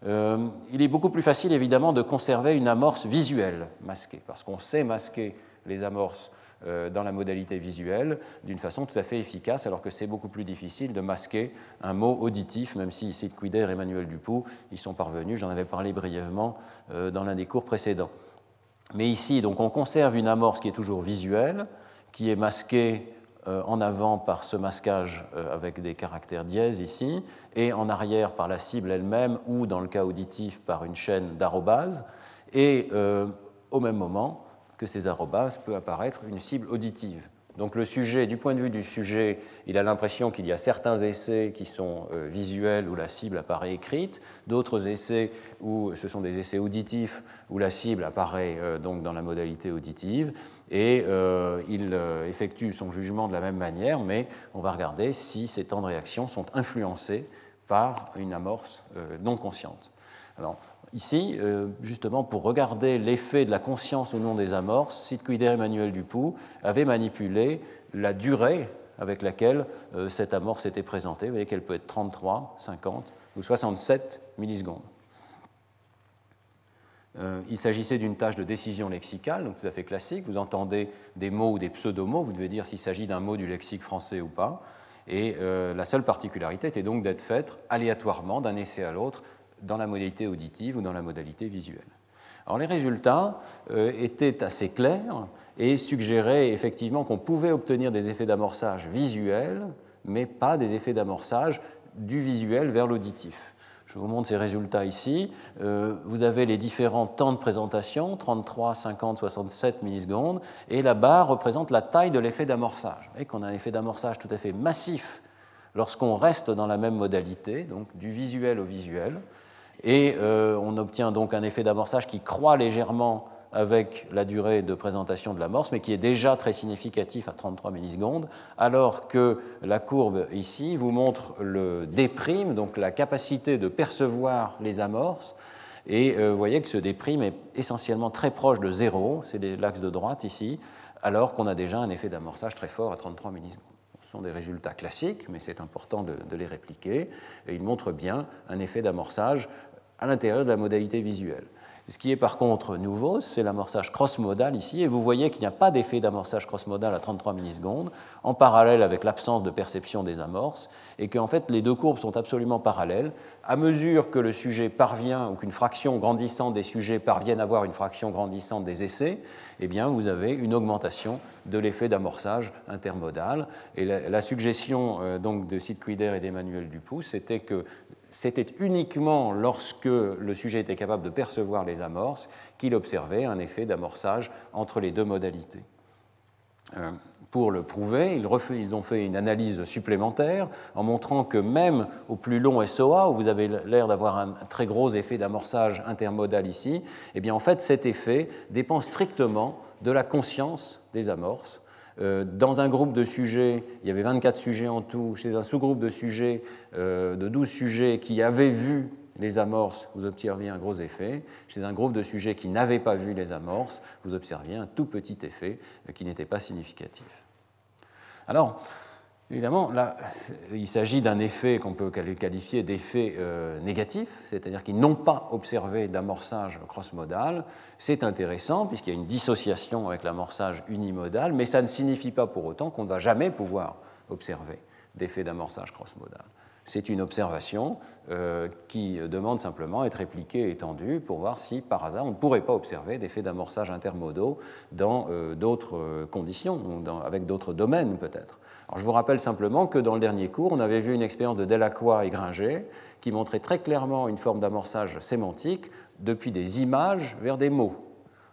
Euh, il est beaucoup plus facile, évidemment, de conserver une amorce visuelle masquée, parce qu'on sait masquer les amorces euh, dans la modalité visuelle d'une façon tout à fait efficace, alors que c'est beaucoup plus difficile de masquer un mot auditif, même si ici Quider et Emmanuel Dupoux y sont parvenus. J'en avais parlé brièvement dans l'un des cours précédents. Mais ici, donc, on conserve une amorce qui est toujours visuelle, qui est masquée en avant par ce masquage euh, avec des caractères dièses ici, et en arrière par la cible elle-même, ou dans le cas auditif par une chaîne d'arrobases, et euh, au même moment que ces arrobases peut apparaître une cible auditive. Donc le sujet, du point de vue du sujet, il a l'impression qu'il y a certains essais qui sont euh, visuels où la cible apparaît écrite, d'autres essais où ce sont des essais auditifs où la cible apparaît euh, donc dans la modalité auditive, et euh, il effectue son jugement de la même manière, mais on va regarder si ces temps de réaction sont influencés par une amorce non consciente. Alors, Ici, euh, justement, pour regarder l'effet de la conscience ou non des amorces, Sidquider Emmanuel Dupoux avait manipulé la durée avec laquelle euh, cette amorce était présentée. Vous voyez qu'elle peut être 33, 50 ou 67 millisecondes. Euh, il s'agissait d'une tâche de décision lexicale, donc tout à fait classique. Vous entendez des mots ou des pseudomots, vous devez dire s'il s'agit d'un mot du lexique français ou pas. Et la seule particularité était donc d'être faite aléatoirement d'un essai à l'autre dans la modalité auditive ou dans la modalité visuelle. Alors les résultats euh, étaient assez clairs et suggéraient effectivement qu'on pouvait obtenir des effets d'amorçage visuels, mais pas des effets d'amorçage du visuel vers l'auditif. Je vous montre ces résultats ici. Euh, vous avez les différents temps de présentation, 33, 50, 67 millisecondes, et la barre représente la taille de l'effet d'amorçage. Voyez qu'on a un effet d'amorçage tout à fait massif lorsqu'on reste dans la même modalité, donc du visuel au visuel. Et euh, on obtient donc un effet d'amorçage qui croît légèrement avec la durée de présentation de l'amorce, mais qui est déjà très significatif à 33 millisecondes, alors que la courbe ici vous montre le déprime, donc la capacité de percevoir les amorces, et euh, vous voyez que ce déprime est essentiellement très proche de zéro, c'est l'axe de droite ici, alors qu'on a déjà un effet d'amorçage très fort à 33 millisecondes. Ce sont des résultats classiques, mais c'est important de, de, les répliquer, et ils montrent bien un effet d'amorçage à l'intérieur de la modalité visuelle. Ce qui est par contre nouveau, c'est l'amorçage cross-modal ici, et vous voyez qu'il n'y a pas d'effet d'amorçage cross-modal à 33 millisecondes, en parallèle avec l'absence de perception des amorces, et qu'en fait les deux courbes sont absolument parallèles. À mesure que le sujet parvient, ou qu'une fraction grandissante des sujets parviennent à avoir une fraction grandissante des essais, eh bien vous avez une augmentation de l'effet d'amorçage intermodal. Et la, suggestion euh, donc de Sid-Quider et d'Emmanuel Dupoux, c'était que c'était uniquement lorsque le sujet était capable de percevoir les amorces qu'il observait un effet d'amorçage entre les deux modalités. Euh, pour le prouver, ils ont fait une analyse supplémentaire en montrant que même au plus long SOA, où vous avez l'air d'avoir un très gros effet d'amorçage intermodal ici, eh bien en fait cet effet dépend strictement de la conscience des amorces dans un groupe de sujets, il y avait 24 sujets en tout, chez un sous-groupe de sujets, euh, de 12 sujets qui avaient vu les amorces, vous observiez un gros effet. Chez un groupe de sujets qui n'avaient pas vu les amorces, vous observiez un tout petit effet euh, qui n'était pas significatif. Alors, Évidemment, là, il s'agit d'un effet qu'on peut qualifier d'effet euh, négatif, c'est-à-dire qu'ils n'ont pas observé d'amorçage cross-modal. C'est intéressant puisqu'il y a une dissociation avec l'amorçage unimodal, mais ça ne signifie pas pour autant qu'on ne va jamais pouvoir observer d'effet d'amorçage cross-modal. C'est une observation euh, qui demande simplement à être répliquée et étendue pour voir si par hasard on ne pourrait pas observer d'effets d'amorçage intermodaux dans euh, d'autres conditions, avec d'autres domaines peut-être je vous rappelle simplement que dans le dernier cours, on avait vu une expérience de Delacroix et Gringer qui montrait très clairement une forme d'amorçage sémantique depuis des images vers des mots.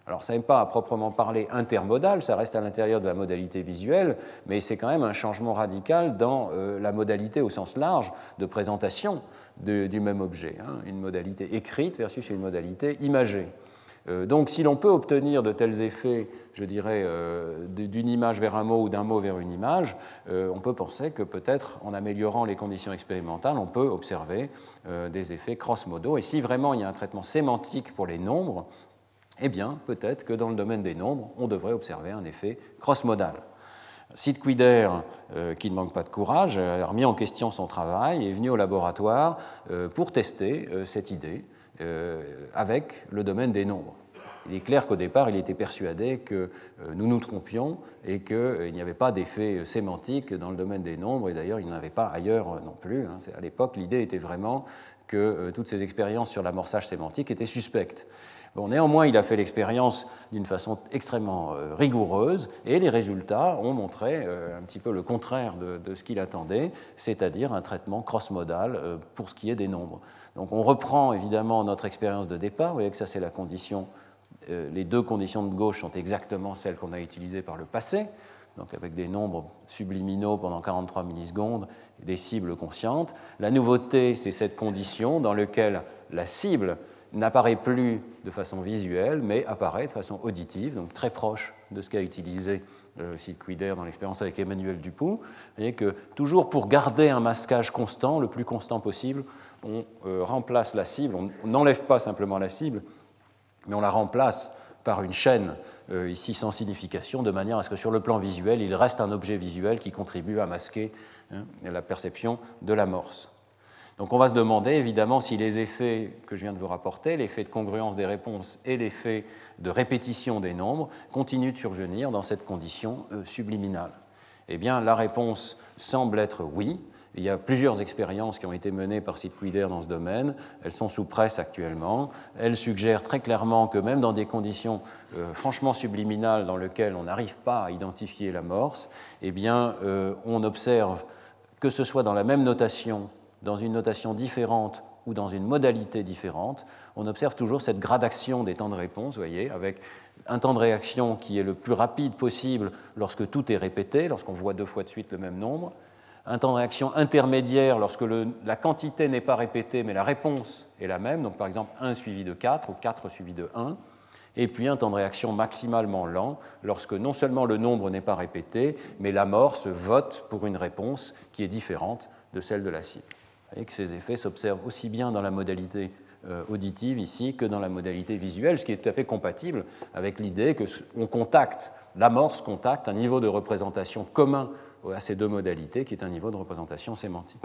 Alors, ça n'est pas à proprement parler intermodal, ça reste à l'intérieur de la modalité visuelle, mais c'est quand même un changement radical dans euh, la modalité au sens large de présentation du même objet, hein. une modalité écrite versus une modalité imagée. Euh, donc si l'on peut obtenir de tels effets, je dirais, euh, d'une image vers un mot ou d'un mot vers une image, euh, on peut penser que peut-être en améliorant les conditions expérimentales, on peut observer des effets cross-modaux. Et si vraiment il y a un traitement sémantique pour les nombres, eh bien peut-être que dans le domaine des nombres, on devrait observer un effet cross-modal. Sid Quider, qui ne manque pas de courage, a remis en question son travail et est venu au laboratoire pour tester cette idée. Euh, avec le domaine des nombres. Il est clair qu'au départ, il était persuadé que euh, nous nous trompions et qu'il euh, n'y avait pas d'effet sémantique dans le domaine des nombres, et d'ailleurs, il n'y en avait pas ailleurs non plus. Hein. À l'époque, l'idée était vraiment que toutes ces expériences sur l'amorçage sémantique étaient suspectes. néanmoins, il a fait l'expérience d'une façon extrêmement rigoureuse et les résultats ont montré un petit peu le contraire de, ce qu'il attendait, c'est-à-dire un traitement cross-modal pour ce qui est des nombres. Donc on reprend évidemment notre expérience de départ, vous voyez que ça c'est la condition, les deux conditions de gauche sont exactement celles qu'on a utilisées par le passé, donc avec des nombres subliminaux pendant 43 millisecondes des cibles conscientes. La nouveauté, c'est cette condition dans laquelle la cible n'apparaît plus de façon visuelle, mais apparaît de façon auditive, donc très proche de ce qu'a utilisé le site Quider dans l'expérience avec Emmanuel Dupont. Vous voyez que toujours pour garder un masquage constant, le plus constant possible, on euh, remplace la cible, on n'enlève pas simplement la cible, mais on la remplace par une chaîne euh, ici sans signification, de manière à ce que sur le plan visuel, il reste un objet visuel qui contribue à masquer hein, la perception de l'amorce. Donc on va se demander évidemment si les effets que je viens de vous rapporter, l'effet de congruence des réponses et l'effet de répétition des nombres, continuent de survenir dans cette condition euh, subliminale. Eh bien, la réponse semble être oui. Il y a plusieurs expériences qui ont été menées par Quider dans ce domaine. Elles sont sous presse actuellement. Elles suggèrent très clairement que même dans des conditions euh, franchement subliminales dans lesquelles on n'arrive pas à identifier l'amorce, eh bien, euh, on observe que ce soit dans la même notation dans une notation différente ou dans une modalité différente, on observe toujours cette gradation des temps de réponse, voyez, avec un temps de réaction qui est le plus rapide possible lorsque tout est répété, lorsqu'on voit deux fois de suite le même nombre, un temps de réaction intermédiaire lorsque la quantité n'est pas répétée mais la réponse est la même, donc par exemple 1 suivi de 4 ou 4 suivi de 1, et puis un temps de réaction maximalement lent lorsque non seulement le nombre n'est pas répété, mais l'amorce vote pour une réponse qui est différente de celle de la cible. Et que ces effets s'observent aussi bien dans la modalité euh, auditive ici que dans la modalité visuelle, ce qui est tout à fait compatible avec l'idée qu'on contacte, l'amorce contacte un niveau de représentation commun à ces deux modalités, qui est un niveau de représentation sémantique.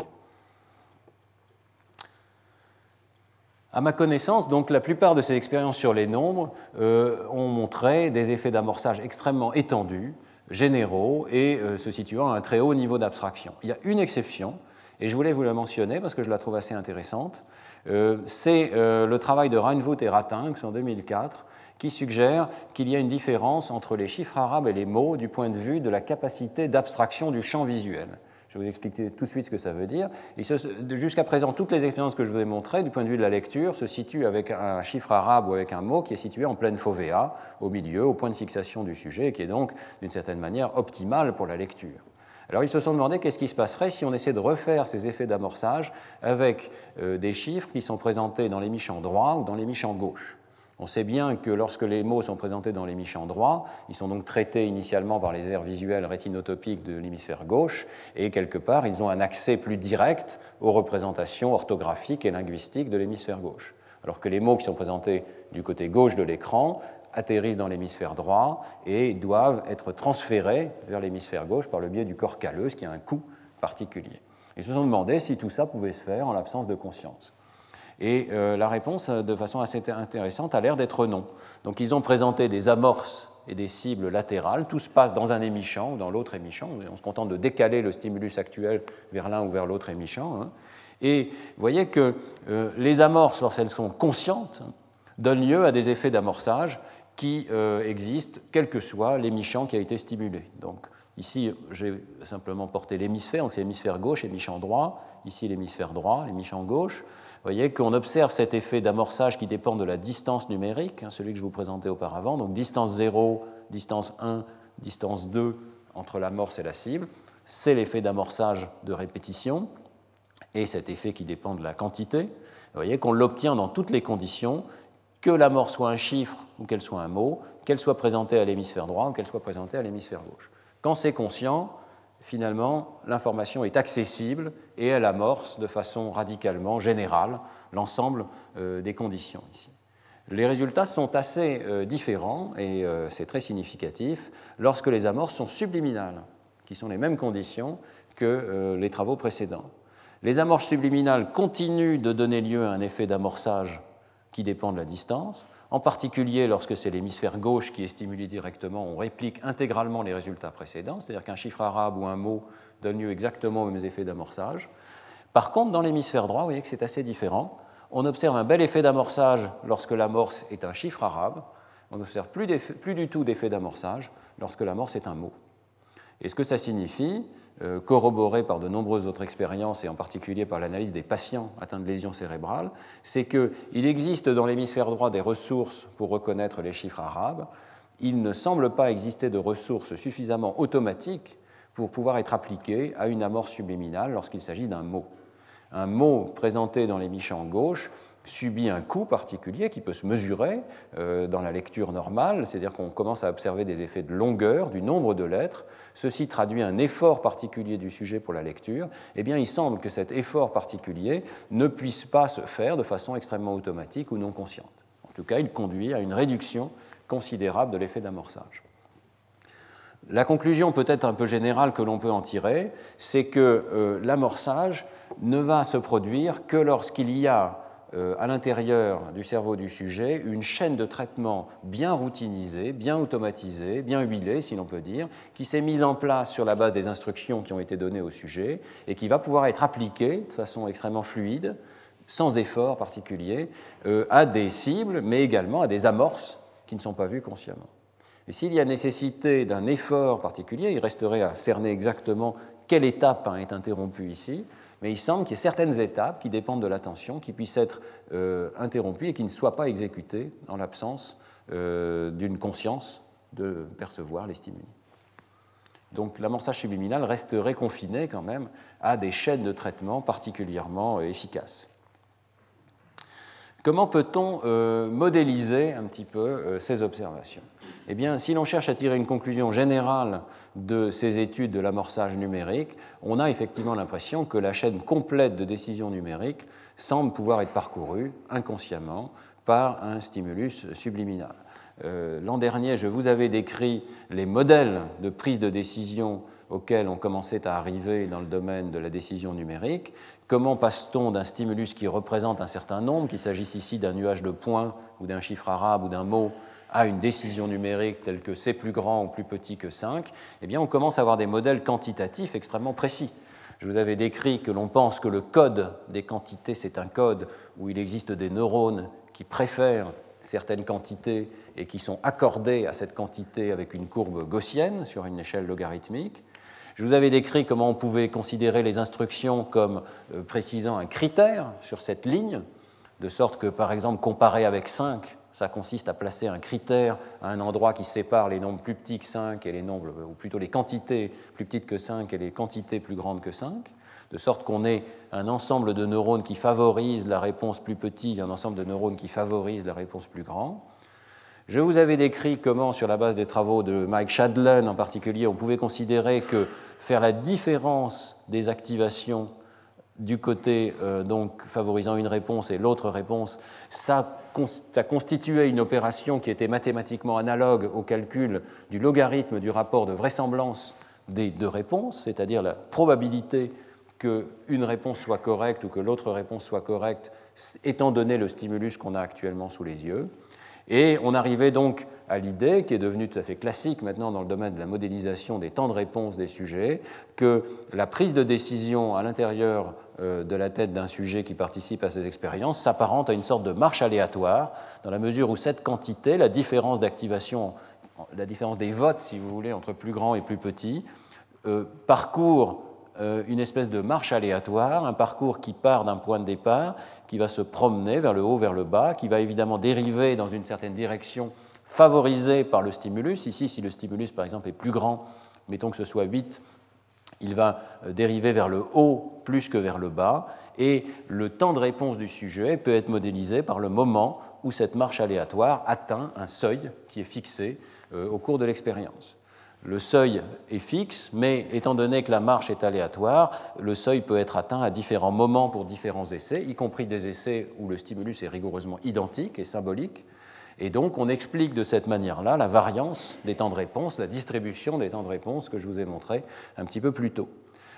À ma connaissance, donc, la plupart de ces expériences sur les nombres euh, ont montré des effets d'amorçage extrêmement étendus, généraux et euh, se situant à un très haut niveau d'abstraction. Il y a une exception, et je voulais vous la mentionner parce que je la trouve assez intéressante. Euh, c'est le travail de Reinvoet et Ratinx en 2004 qui suggère qu'il y a une différence entre les chiffres arabes et les mots du point de vue de la capacité d'abstraction du champ visuel. Je vais vous expliquer tout de suite ce que ça veut dire. Jusqu'à présent, toutes les expériences que je vous ai montrées, du point de vue de la lecture, se situent avec un chiffre arabe ou avec un mot qui est situé en pleine fovea, au milieu, au point de fixation du sujet, et qui est donc, d'une certaine manière, optimal pour la lecture. Alors ils se sont demandé qu'est-ce qui se passerait si on essaie de refaire ces effets d'amorçage avec euh, des chiffres qui sont présentés dans l'hémichant droit ou dans l'hémichant gauche. On sait bien que lorsque les mots sont présentés dans l'hémichant droit, ils sont donc traités initialement par les aires visuelles rétinotopiques de l'hémisphère gauche, et quelque part, ils ont un accès plus direct aux représentations orthographiques et linguistiques de l'hémisphère gauche. Alors que les mots qui sont présentés du côté gauche de l'écran atterrissent dans l'hémisphère droit et doivent être transférés vers l'hémisphère gauche par le biais du corps calleux, ce qui a un coût particulier. Ils se sont demandé si tout ça pouvait se faire en l'absence de conscience. Et euh, la réponse, euh, de façon assez intéressante, a l'air d'être non. Donc ils ont présenté des amorces et des cibles latérales. Tout se passe dans un émichant ou dans l'autre émichant. On se contente de décaler le stimulus actuel vers l'un ou vers l'autre émichant. Hein. Et vous voyez que euh, les amorces, lorsqu'elles sont conscientes, donnent lieu à des effets d'amorçage qui euh, existe, quel que soit l'émichant qui a été stimulé. Donc, ici, j'ai simplement porté l'hémisphère, donc c'est l'hémisphère gauche, l'hémichant droit. Ici, l'hémisphère droit, l'hémichant gauche. Voyez qu'on observe cet effet d'amorçage qui dépend de la distance numérique, hein, celui que je vous présentais auparavant. Donc, distance 0, distance 1, distance 2 entre l'amorce et la cible. C'est l'effet d'amorçage de répétition et cet effet qui dépend de la quantité. Vous voyez qu'on l'obtient dans toutes les conditions que la mort soit un chiffre ou qu'elle soit un mot, qu'elle soit présentée à l'hémisphère droit ou qu'elle soit présentée à l'hémisphère gauche. Quand c'est conscient, finalement, l'information est accessible et elle amorce de façon radicalement générale l'ensemble euh, des conditions ici. Les résultats sont assez euh, différents et euh, c'est très significatif lorsque les amorces sont subliminales, qui sont les mêmes conditions que les travaux précédents. Les amorces subliminales continuent de donner lieu à un effet d'amorçage qui dépend de la distance. En particulier, lorsque c'est l'hémisphère gauche qui est stimulé directement, on réplique intégralement les résultats précédents, c'est-à-dire qu'un chiffre arabe ou un mot donne lieu exactement aux mêmes effets d'amorçage. Par contre, dans l'hémisphère droit, vous voyez que c'est assez différent. on observe un bel effet d'amorçage lorsque l'amorce est un chiffre arabe, on n'observe plus, du tout d'effet d'amorçage lorsque l'amorce est un mot. Et ce que ça signifie, corroboré par de nombreuses autres expériences et en particulier par l'analyse des patients atteints de lésions cérébrales, c'est qu'il existe dans l'hémisphère droit des ressources pour reconnaître les chiffres arabes. Il ne semble pas exister de ressources suffisamment automatiques pour pouvoir être appliquées à une amorce subliminale lorsqu'il s'agit d'un mot. Un mot présenté dans l'hémisphère gauche subit un coût particulier qui peut se mesurer euh, dans la lecture normale, c'est-à-dire qu'on commence à observer des effets de longueur, du nombre de lettres. Ceci traduit un effort particulier du sujet pour la lecture. Eh bien, il semble que cet effort particulier ne puisse pas se faire de façon extrêmement automatique ou non consciente. En tout cas, il conduit à une réduction considérable de l'effet d'amorçage. La conclusion peut-être un peu générale que l'on peut en tirer, c'est que euh, l'amorçage ne va se produire que lorsqu'il y a à l'intérieur du cerveau du sujet une chaîne de traitement bien routinisée, bien automatisée, bien huilée, si l'on peut dire, qui s'est mise en place sur la base des instructions qui ont été données au sujet et qui va pouvoir être appliquée de façon extrêmement fluide, sans effort particulier, euh, à des cibles, mais également à des amorces qui ne sont pas vues consciemment. Et s'il y a nécessité d'un effort particulier, il resterait à cerner exactement quelle étape est interrompue ici, mais il semble qu'il y ait certaines étapes qui dépendent de l'attention qui puissent être euh, interrompues et qui ne soient pas exécutées en l'absence euh, d'une conscience de percevoir les stimuli. Donc l'amorçage subliminal resterait confiné quand même à des chaînes de traitement particulièrement euh, efficaces. Comment peut-on modéliser un petit peu ces observations? Eh bien, si l'on cherche à tirer une conclusion générale de ces études de l'amorçage numérique, on a effectivement l'impression que la chaîne complète de décision numérique semble pouvoir être parcourue inconsciemment par un stimulus subliminal. Euh, l'an dernier, je vous avais décrit les modèles de prise de décision auxquels on commençait à arriver dans le domaine de la décision numérique. Comment passe-t-on d'un stimulus qui représente un certain nombre, qu'il s'agisse ici d'un nuage de points ou d'un chiffre arabe ou d'un mot, à une décision numérique telle que c'est plus grand ou plus petit que 5, eh bien on commence à avoir des modèles quantitatifs extrêmement précis. Je vous avais décrit que l'on pense que le code des quantités, c'est un code où il existe des neurones qui préfèrent certaines quantités et qui sont accordés à cette quantité avec une courbe gaussienne sur une échelle logarithmique. Je vous avais décrit comment on pouvait considérer les instructions comme euh, précisant un critère sur cette ligne, de sorte que, par exemple, comparé avec 5, ça consiste à placer un critère à un endroit qui sépare les nombres plus petits que 5 et les nombres, ou plutôt les quantités plus petites que 5 et les quantités plus grandes que 5, de sorte qu'on ait un ensemble de neurones qui favorisent la réponse plus petite et un ensemble de neurones qui favorisent la réponse plus grande. Je vous avais décrit comment, sur la base des travaux de Mike Shadlen en particulier, on pouvait considérer que faire la différence des activations du côté euh, donc favorisant une réponse et l'autre réponse, ça, ça, constituait une opération qui était mathématiquement analogue au calcul du logarithme du rapport de vraisemblance des deux réponses, c'est-à-dire la probabilité qu'une réponse soit correcte ou que l'autre réponse soit correcte, étant donné le stimulus qu'on a actuellement sous les yeux. Et on arrivait donc à l'idée, qui est devenue tout à fait classique maintenant dans le domaine de la modélisation des temps de réponse des sujets, que la prise de décision à l'intérieur de la tête d'un sujet qui participe à ces expériences s'apparente à une sorte de marche aléatoire, dans la mesure où cette quantité, la différence d'activation, la différence des votes, si vous voulez, entre plus grand et plus petit, euh, parcourt euh, une espèce de marche aléatoire, un parcours qui part d'un point de départ, qui va se promener vers le haut, vers le bas, qui va évidemment dériver dans une certaine direction favorisé par le stimulus. Ici, si le stimulus, par exemple, est plus grand, mettons que ce soit 8, il va euh, dériver vers le haut plus que vers le bas, et le temps de réponse du sujet peut être modélisé par le moment où cette marche aléatoire atteint un seuil qui est fixé euh, au cours de l'expérience. Le seuil est fixe, mais étant donné que la marche est aléatoire, le seuil peut être atteint à différents moments pour différents essais, y compris des essais où le stimulus est rigoureusement identique et symbolique, et donc, on explique de cette manière-là la variance des temps de réponse, la distribution des temps de réponse que je vous ai montré un petit peu plus tôt.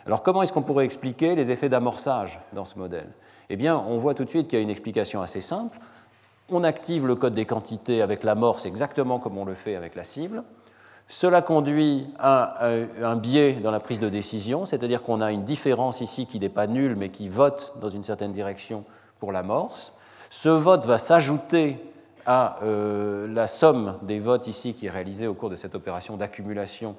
Alors, comment est-ce qu'on pourrait expliquer les effets d'amorçage dans ce modèle? Eh bien, on voit tout de suite qu'il y a une explication assez simple. On active le code des quantités avec l'amorce exactement comme on le fait avec la cible. Cela conduit à un biais dans la prise de décision, c'est-à-dire qu'on a une différence ici qui n'est pas nulle mais qui vote dans une certaine direction pour l'amorce. Ce vote va s'ajouter à euh, la somme des votes ici qui est réalisée au cours de cette opération d'accumulation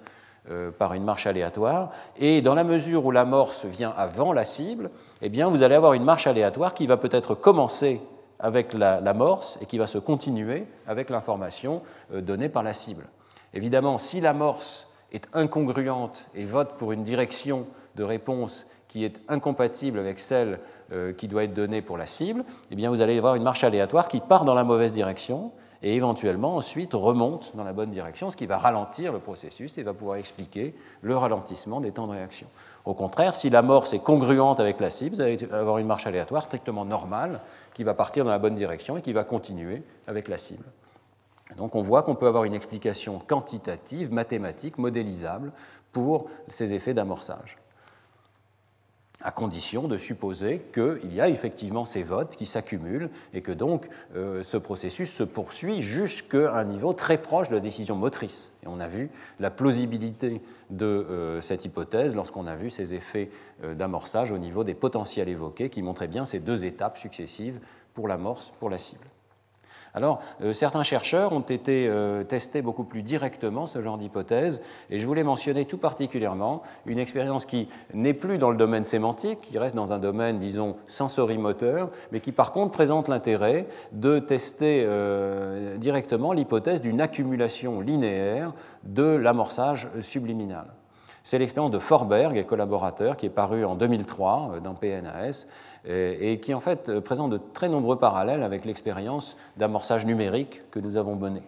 euh, par une marche aléatoire. Et dans la mesure où l'amorce vient avant la cible, eh bien, vous allez avoir une marche aléatoire qui va peut-être commencer avec l'amorce et qui va se continuer avec l'information euh, donnée par la cible. Évidemment, si l'amorce est incongruente et vote pour une direction de réponse qui est incompatible avec celle euh, qui doit être donnée pour la cible, eh bien vous allez avoir une marche aléatoire qui part dans la mauvaise direction et éventuellement ensuite remonte dans la bonne direction, ce qui va ralentir le processus et va pouvoir expliquer le ralentissement des temps de réaction. Au contraire, si l'amorce est congruente avec la cible, vous allez avoir une marche aléatoire strictement normale qui va partir dans la bonne direction et qui va continuer avec la cible. Donc on voit qu'on peut avoir une explication quantitative, mathématique, modélisable pour ces effets d'amorçage à condition de supposer qu'il y a effectivement ces votes qui s'accumulent et que donc euh, ce processus se poursuit jusqu'à un niveau très proche de la décision motrice. Et on a vu la plausibilité de euh, cette hypothèse lorsqu'on a vu ces effets euh, d'amorçage au niveau des potentiels évoqués qui montraient bien ces deux étapes successives pour l'amorce, pour la cible. Alors, euh, certains chercheurs ont été euh, testés beaucoup plus directement ce genre d'hypothèse, et je voulais mentionner tout particulièrement une expérience qui n'est plus dans le domaine sémantique, qui reste dans un domaine, disons, sensorimoteur, mais qui par contre présente l'intérêt de tester euh, directement l'hypothèse d'une accumulation linéaire de l'amorçage subliminal. C'est l'expérience de Forberg et collaborateurs qui est parue en 2003 dans PNAS et qui en fait euh, présente de très nombreux parallèles avec l'expérience d'amorçage numérique que nous avons menée.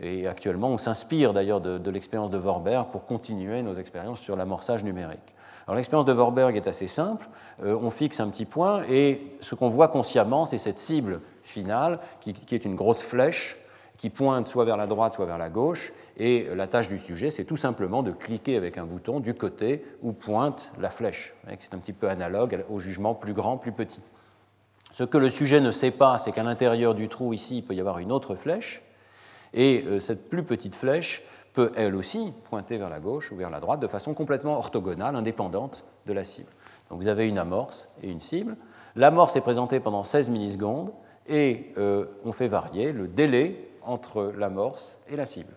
Et actuellement, on s'inspire d'ailleurs de, l'expérience de Vorberg pour continuer nos expériences sur l'amorçage numérique. Alors l'expérience de Vorberg est assez simple. Euh, on fixe un petit point et ce qu'on voit consciemment, c'est cette cible finale qui, est une grosse flèche qui pointe soit vers la droite, soit vers la gauche. Et la tâche du sujet, c'est tout simplement de cliquer avec un bouton du côté où pointe la flèche. C'est un petit peu analogue au jugement plus grand, plus petit. Ce que le sujet ne sait pas, c'est qu'à l'intérieur du trou, ici, il peut y avoir une autre flèche. Et euh, cette plus petite flèche peut, elle aussi, pointer vers la gauche ou vers la droite de façon complètement orthogonale, indépendante de la cible. Donc vous avez une amorce et une cible. L'amorce est présentée pendant 16 millisecondes et euh, on fait varier le délai entre l'amorce et la cible.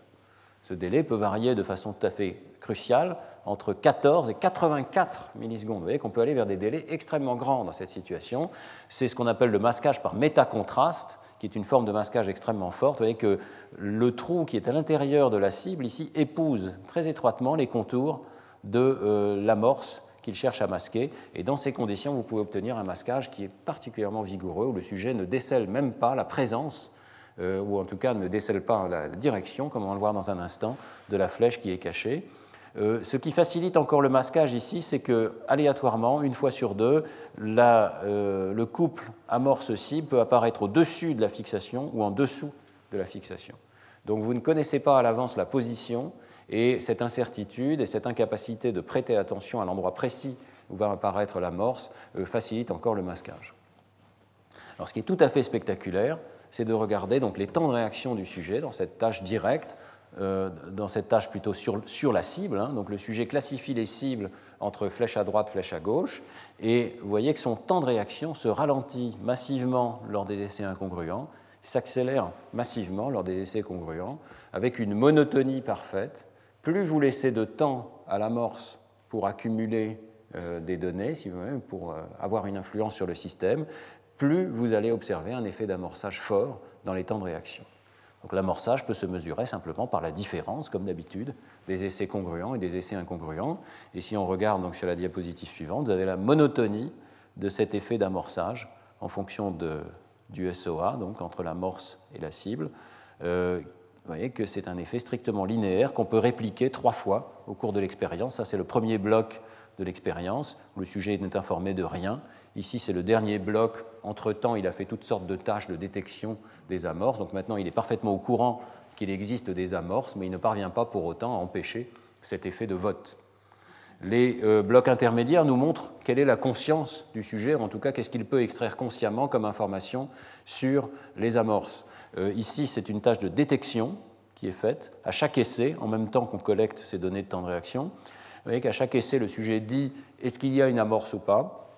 Ce délai peut varier de façon tout à fait cruciale entre 14 et 84 millisecondes. Vous voyez qu'on peut aller vers des délais extrêmement grands dans cette situation. C'est ce qu'on appelle le masquage par métacontraste, qui est une forme de masquage extrêmement forte. Vous voyez que le trou qui est à l'intérieur de la cible, ici, épouse très étroitement les contours de euh, l'amorce qu'il cherche à masquer. Et dans ces conditions, vous pouvez obtenir un masquage qui est particulièrement vigoureux, où le sujet ne décèle même pas la présence euh, ou en tout cas ne décèle pas la direction, comme on va le voir dans un instant, de la flèche qui est cachée. Euh, ce qui facilite encore le masquage ici, c'est que aléatoirement, une fois sur deux, euh, le couple amorce-cible peut apparaître au-dessus de la fixation ou en dessous de la fixation. Donc vous ne connaissez pas à l'avance la position et cette incertitude et cette incapacité de prêter attention à l'endroit précis où va apparaître l'amorce facilite encore le masquage. Alors ce qui est tout à fait spectaculaire, c'est de regarder donc les temps de réaction du sujet dans cette tâche directe, euh, dans cette tâche plutôt sur, sur la cible. Hein. Donc le sujet classifie les cibles entre flèche à droite, flèche à gauche, et vous voyez que son temps de réaction se ralentit massivement lors des essais incongruents, s'accélère massivement lors des essais congruents, avec une monotonie parfaite. Plus vous laissez de temps à l'amorce pour accumuler euh, des données, si vous voulez, pour euh, avoir une influence sur le système, plus vous allez observer un effet d'amorçage fort dans les temps de réaction. Donc l'amorçage peut se mesurer simplement par la différence, comme d'habitude, des essais congruents et des essais incongruents. Et si on regarde donc sur la diapositive suivante, vous avez la monotonie de cet effet d'amorçage en fonction de, du SOA, donc entre l'amorce et la cible. Euh, vous voyez que c'est un effet strictement linéaire qu'on peut répliquer trois fois au cours de l'expérience. Ça, c'est le premier bloc de l'expérience, où le sujet n'est informé de rien. Ici, c'est le dernier bloc. Entre-temps, il a fait toutes sortes de tâches de détection des amorces. Donc maintenant, il est parfaitement au courant qu'il existe des amorces, mais il ne parvient pas pour autant à empêcher cet effet de vote. Les euh, blocs intermédiaires nous montrent quelle est la conscience du sujet, en tout cas qu'est-ce qu'il peut extraire consciemment comme information sur les amorces. Euh, ici, c'est une tâche de détection qui est faite à chaque essai, en même temps qu'on collecte ces données de temps de réaction. Vous voyez qu'à chaque essai, le sujet dit est-ce qu'il y a une amorce ou pas?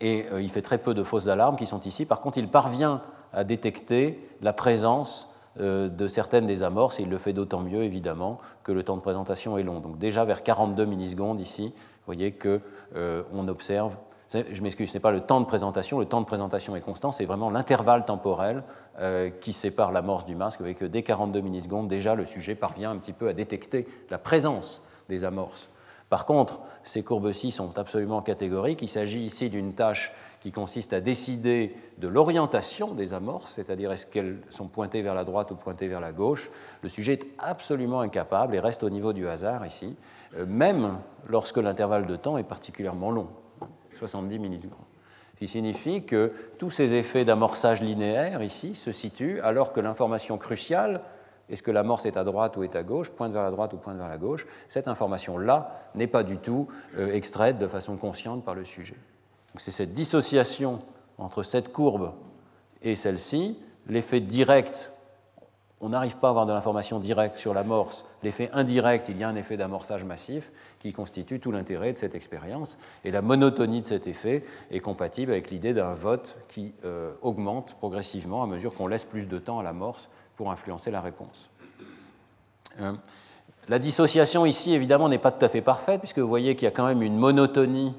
Et euh, il fait très peu de fausses alarmes qui sont ici. Par contre, il parvient à détecter la présence euh, de certaines des amorces, et il le fait d'autant mieux, évidemment, que le temps de présentation est long. Donc déjà vers 42 millisecondes ici, vous voyez qu'on euh, observe, je m'excuse, ce n'est pas le temps de présentation, le temps de présentation est constant, c'est vraiment l'intervalle temporel euh, qui sépare l'amorce du masque. Vous voyez que dès 42 millisecondes, déjà le sujet parvient un petit peu à détecter la présence des amorces. Par contre, ces courbes-ci sont absolument catégoriques. Il s'agit ici d'une tâche qui consiste à décider de l'orientation des amorces, c'est-à-dire est-ce qu'elles sont pointées vers la droite ou pointées vers la gauche. Le sujet est absolument incapable et reste au niveau du hasard ici, euh, même lorsque l'intervalle de temps est particulièrement long, 70 millisecondes. Ce qui signifie que tous ces effets d'amorçage linéaire ici se situent alors que l'information cruciale, est-ce que l'amorce est à droite ou est à gauche, pointe vers la droite ou pointe vers la gauche, cette information-là n'est pas du tout euh, extraite de façon consciente par le sujet. C'est cette dissociation entre cette courbe et celle-ci, l'effet direct, on n'arrive pas à avoir de l'information directe sur l'amorce, l'effet indirect, il y a un effet d'amorçage massif qui constitue tout l'intérêt de cette expérience, et la monotonie de cet effet est compatible avec l'idée d'un vote qui euh, augmente progressivement à mesure qu'on laisse plus de temps à l'amorce pour influencer la réponse. Euh, la dissociation ici, évidemment, n'est pas tout à fait parfaite, puisque vous voyez qu'il y a quand même une monotonie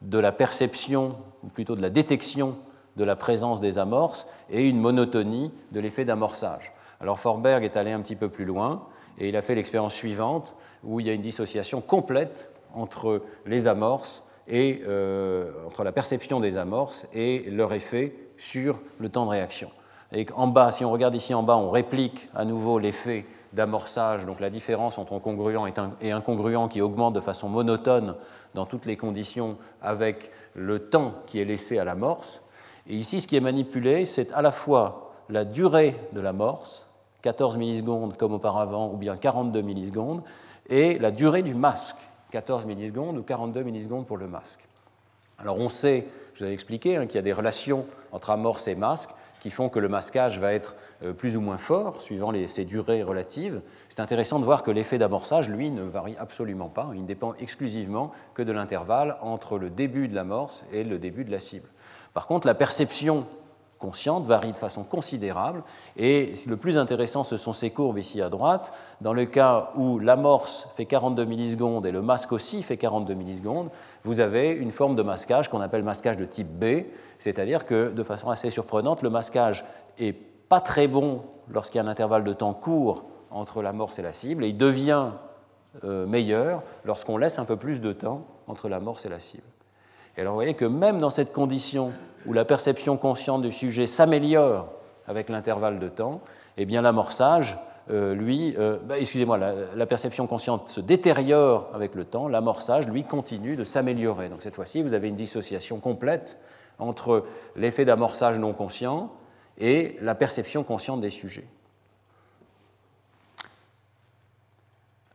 de la perception, ou plutôt de la détection de la présence des amorces, et une monotonie de l'effet d'amorçage. Alors Forberg est allé un petit peu plus loin, et il a fait l'expérience suivante, où il y a une dissociation complète entre les amorces et euh, entre la perception des amorces et leur effet sur le temps de réaction. Et en bas, si on regarde ici en bas, on réplique à nouveau l'effet d'amorçage, donc la différence entre congruent et incongruent qui augmente de façon monotone dans toutes les conditions avec le temps qui est laissé à l'amorce. Et ici, ce qui est manipulé, c'est à la fois la durée de l'amorce, 14 millisecondes comme auparavant, ou bien 42 millisecondes, et la durée du masque, 14 millisecondes ou 42 millisecondes pour le masque. Alors on sait, je vous avais expliqué, hein, qu'il y a des relations entre amorce et masque qui font que le masquage va être euh, plus ou moins fort suivant ses durées relatives. C'est intéressant de voir que l'effet d'amorçage, lui, ne varie absolument pas. Il ne dépend exclusivement que de l'intervalle entre le début de l'amorce et le début de la cible. Par contre, la perception consciente varie de façon considérable. Et le plus intéressant, ce sont ces courbes ici à droite. Dans le cas où l'amorce fait 42 millisecondes et le masque aussi fait 42 millisecondes, vous avez une forme de masquage qu'on appelle masquage de type B, c'est-à-dire que de façon assez surprenante, le masquage est pas très bon lorsqu'il y a un intervalle de temps court entre l'amorce et la cible, et il devient euh, meilleur lorsqu'on laisse un peu plus de temps entre l'amorce et la cible. Et alors vous voyez que même dans cette condition où la perception consciente du sujet s'améliore avec l'intervalle de temps, eh bien l'amorçage, euh, lui, euh, bah, excusez-moi, la, perception consciente se détériore avec le temps, l'amorçage, lui, continue de s'améliorer. Donc cette fois-ci, vous avez une dissociation complète entre l'effet d'amorçage non conscient et la perception consciente des sujets.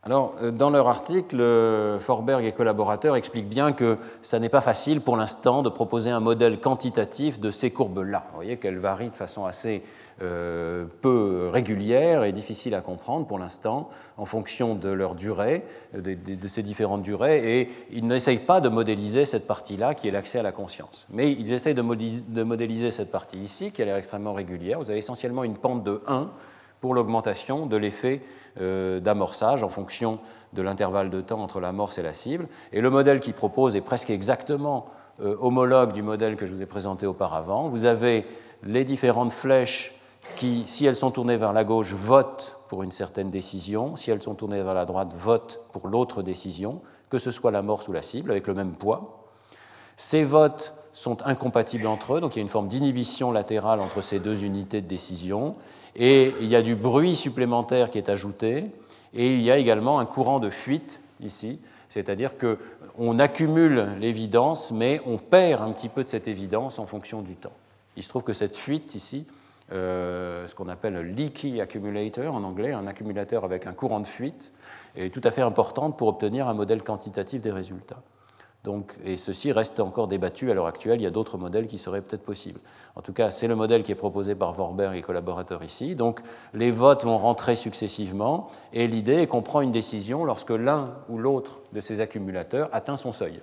Alors, euh, dans leur article, euh, Forberg et collaborateurs expliquent bien que ça n'est pas facile pour l'instant de proposer un modèle quantitatif de ces courbes-là. Vous voyez qu'elles varient de façon assez euh, peu régulière et difficile à comprendre pour l'instant en fonction de leur durée, de, ces différentes durées, et ils n'essayent pas de modéliser cette partie-là qui est l'accès à la conscience. Mais ils essayent de modéliser cette partie ici qui a l'air extrêmement régulière. Vous avez essentiellement une pente de 1 pour l'augmentation de l'effet euh, d'amorçage en fonction de l'intervalle de temps entre l'amorce et la cible. Et le modèle qu'il propose est presque exactement euh, homologue du modèle que je vous ai présenté auparavant. Vous avez les différentes flèches qui, si elles sont tournées vers la gauche, votent pour une certaine décision, si elles sont tournées vers la droite, votent pour l'autre décision, que ce soit l'amorce ou la cible, avec le même poids. Ces votes sont incompatibles entre eux, donc il y a une forme d'inhibition latérale entre ces deux unités de décision, et il y a du bruit supplémentaire qui est ajouté, et il y a également un courant de fuite ici, c'est-à-dire qu'on accumule l'évidence, mais on perd un petit peu de cette évidence en fonction du temps. Il se trouve que cette fuite ici, euh, ce qu'on appelle un leaky accumulator en anglais, un accumulateur avec un courant de fuite, est tout à fait importante pour obtenir un modèle quantitatif des résultats. Donc, et ceci reste encore débattu à l'heure actuelle. Il y a d'autres modèles qui seraient peut-être possibles. En tout cas, c'est le modèle qui est proposé par Vorberg et collaborateurs ici. Donc, les votes vont rentrer successivement et l'idée est qu'on prend une décision lorsque l'un ou l'autre de ces accumulateurs atteint son seuil.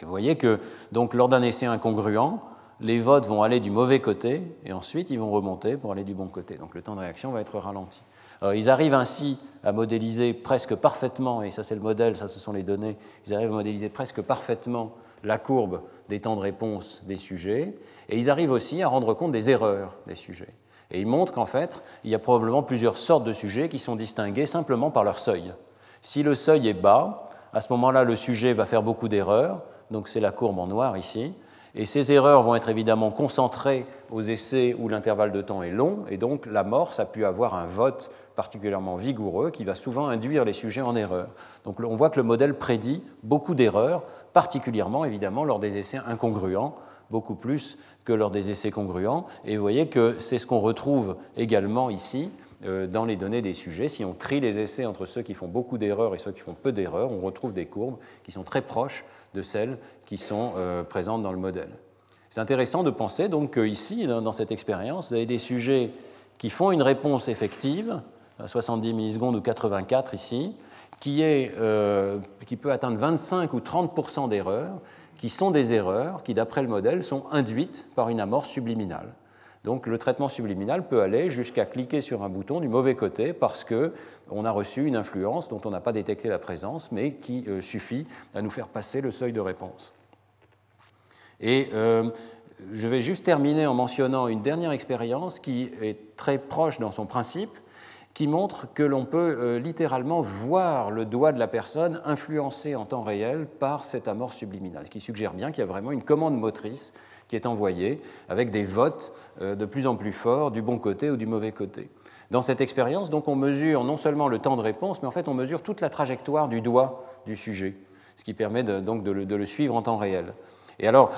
Et vous voyez que, donc, lors d'un essai incongruent, les votes vont aller du mauvais côté et ensuite ils vont remonter pour aller du bon côté. Donc le temps de réaction va être ralenti. Ils arrivent ainsi à modéliser presque parfaitement, et ça c'est le modèle, ça ce sont les données, ils arrivent à modéliser presque parfaitement la courbe des temps de réponse des sujets, et ils arrivent aussi à rendre compte des erreurs des sujets. Et ils montrent qu'en fait, il y a probablement plusieurs sortes de sujets qui sont distingués simplement par leur seuil. Si le seuil est bas, à ce moment-là, le sujet va faire beaucoup d'erreurs, donc c'est la courbe en noir ici, et ces erreurs vont être évidemment concentrées aux essais où l'intervalle de temps est long, et donc l'amorce a pu avoir un vote particulièrement vigoureux qui va souvent induire les sujets en erreur. Donc on voit que le modèle prédit beaucoup d'erreurs, particulièrement évidemment lors des essais incongruents, beaucoup plus que lors des essais congruents. Et vous voyez que c'est ce qu'on retrouve également ici euh, dans les données des sujets. Si on trie les essais entre ceux qui font beaucoup d'erreurs et ceux qui font peu d'erreurs, on retrouve des courbes qui sont très proches de celles qui sont euh, présentes dans le modèle. C'est intéressant de penser donc qu'ici, dans cette expérience, vous avez des sujets qui font une réponse effective, 70 millisecondes ou 84 ici, qui, est, euh, qui peut atteindre 25 ou 30% d'erreurs, qui sont des erreurs qui, d'après le modèle, sont induites par une amorce subliminale. Donc le traitement subliminal peut aller jusqu'à cliquer sur un bouton du mauvais côté parce qu'on a reçu une influence dont on n'a pas détecté la présence, mais qui euh, suffit à nous faire passer le seuil de réponse. Et euh, je vais juste terminer en mentionnant une dernière expérience qui est très proche dans son principe, qui montre que l'on peut euh, littéralement voir le doigt de la personne influencé en temps réel par cette amorce subliminale, ce qui suggère bien qu'il y a vraiment une commande motrice qui est envoyée avec des votes euh, de plus en plus forts du bon côté ou du mauvais côté. Dans cette expérience, donc, on mesure non seulement le temps de réponse, mais en fait, on mesure toute la trajectoire du doigt du sujet, ce qui permet donc de le suivre en temps réel. Et alors,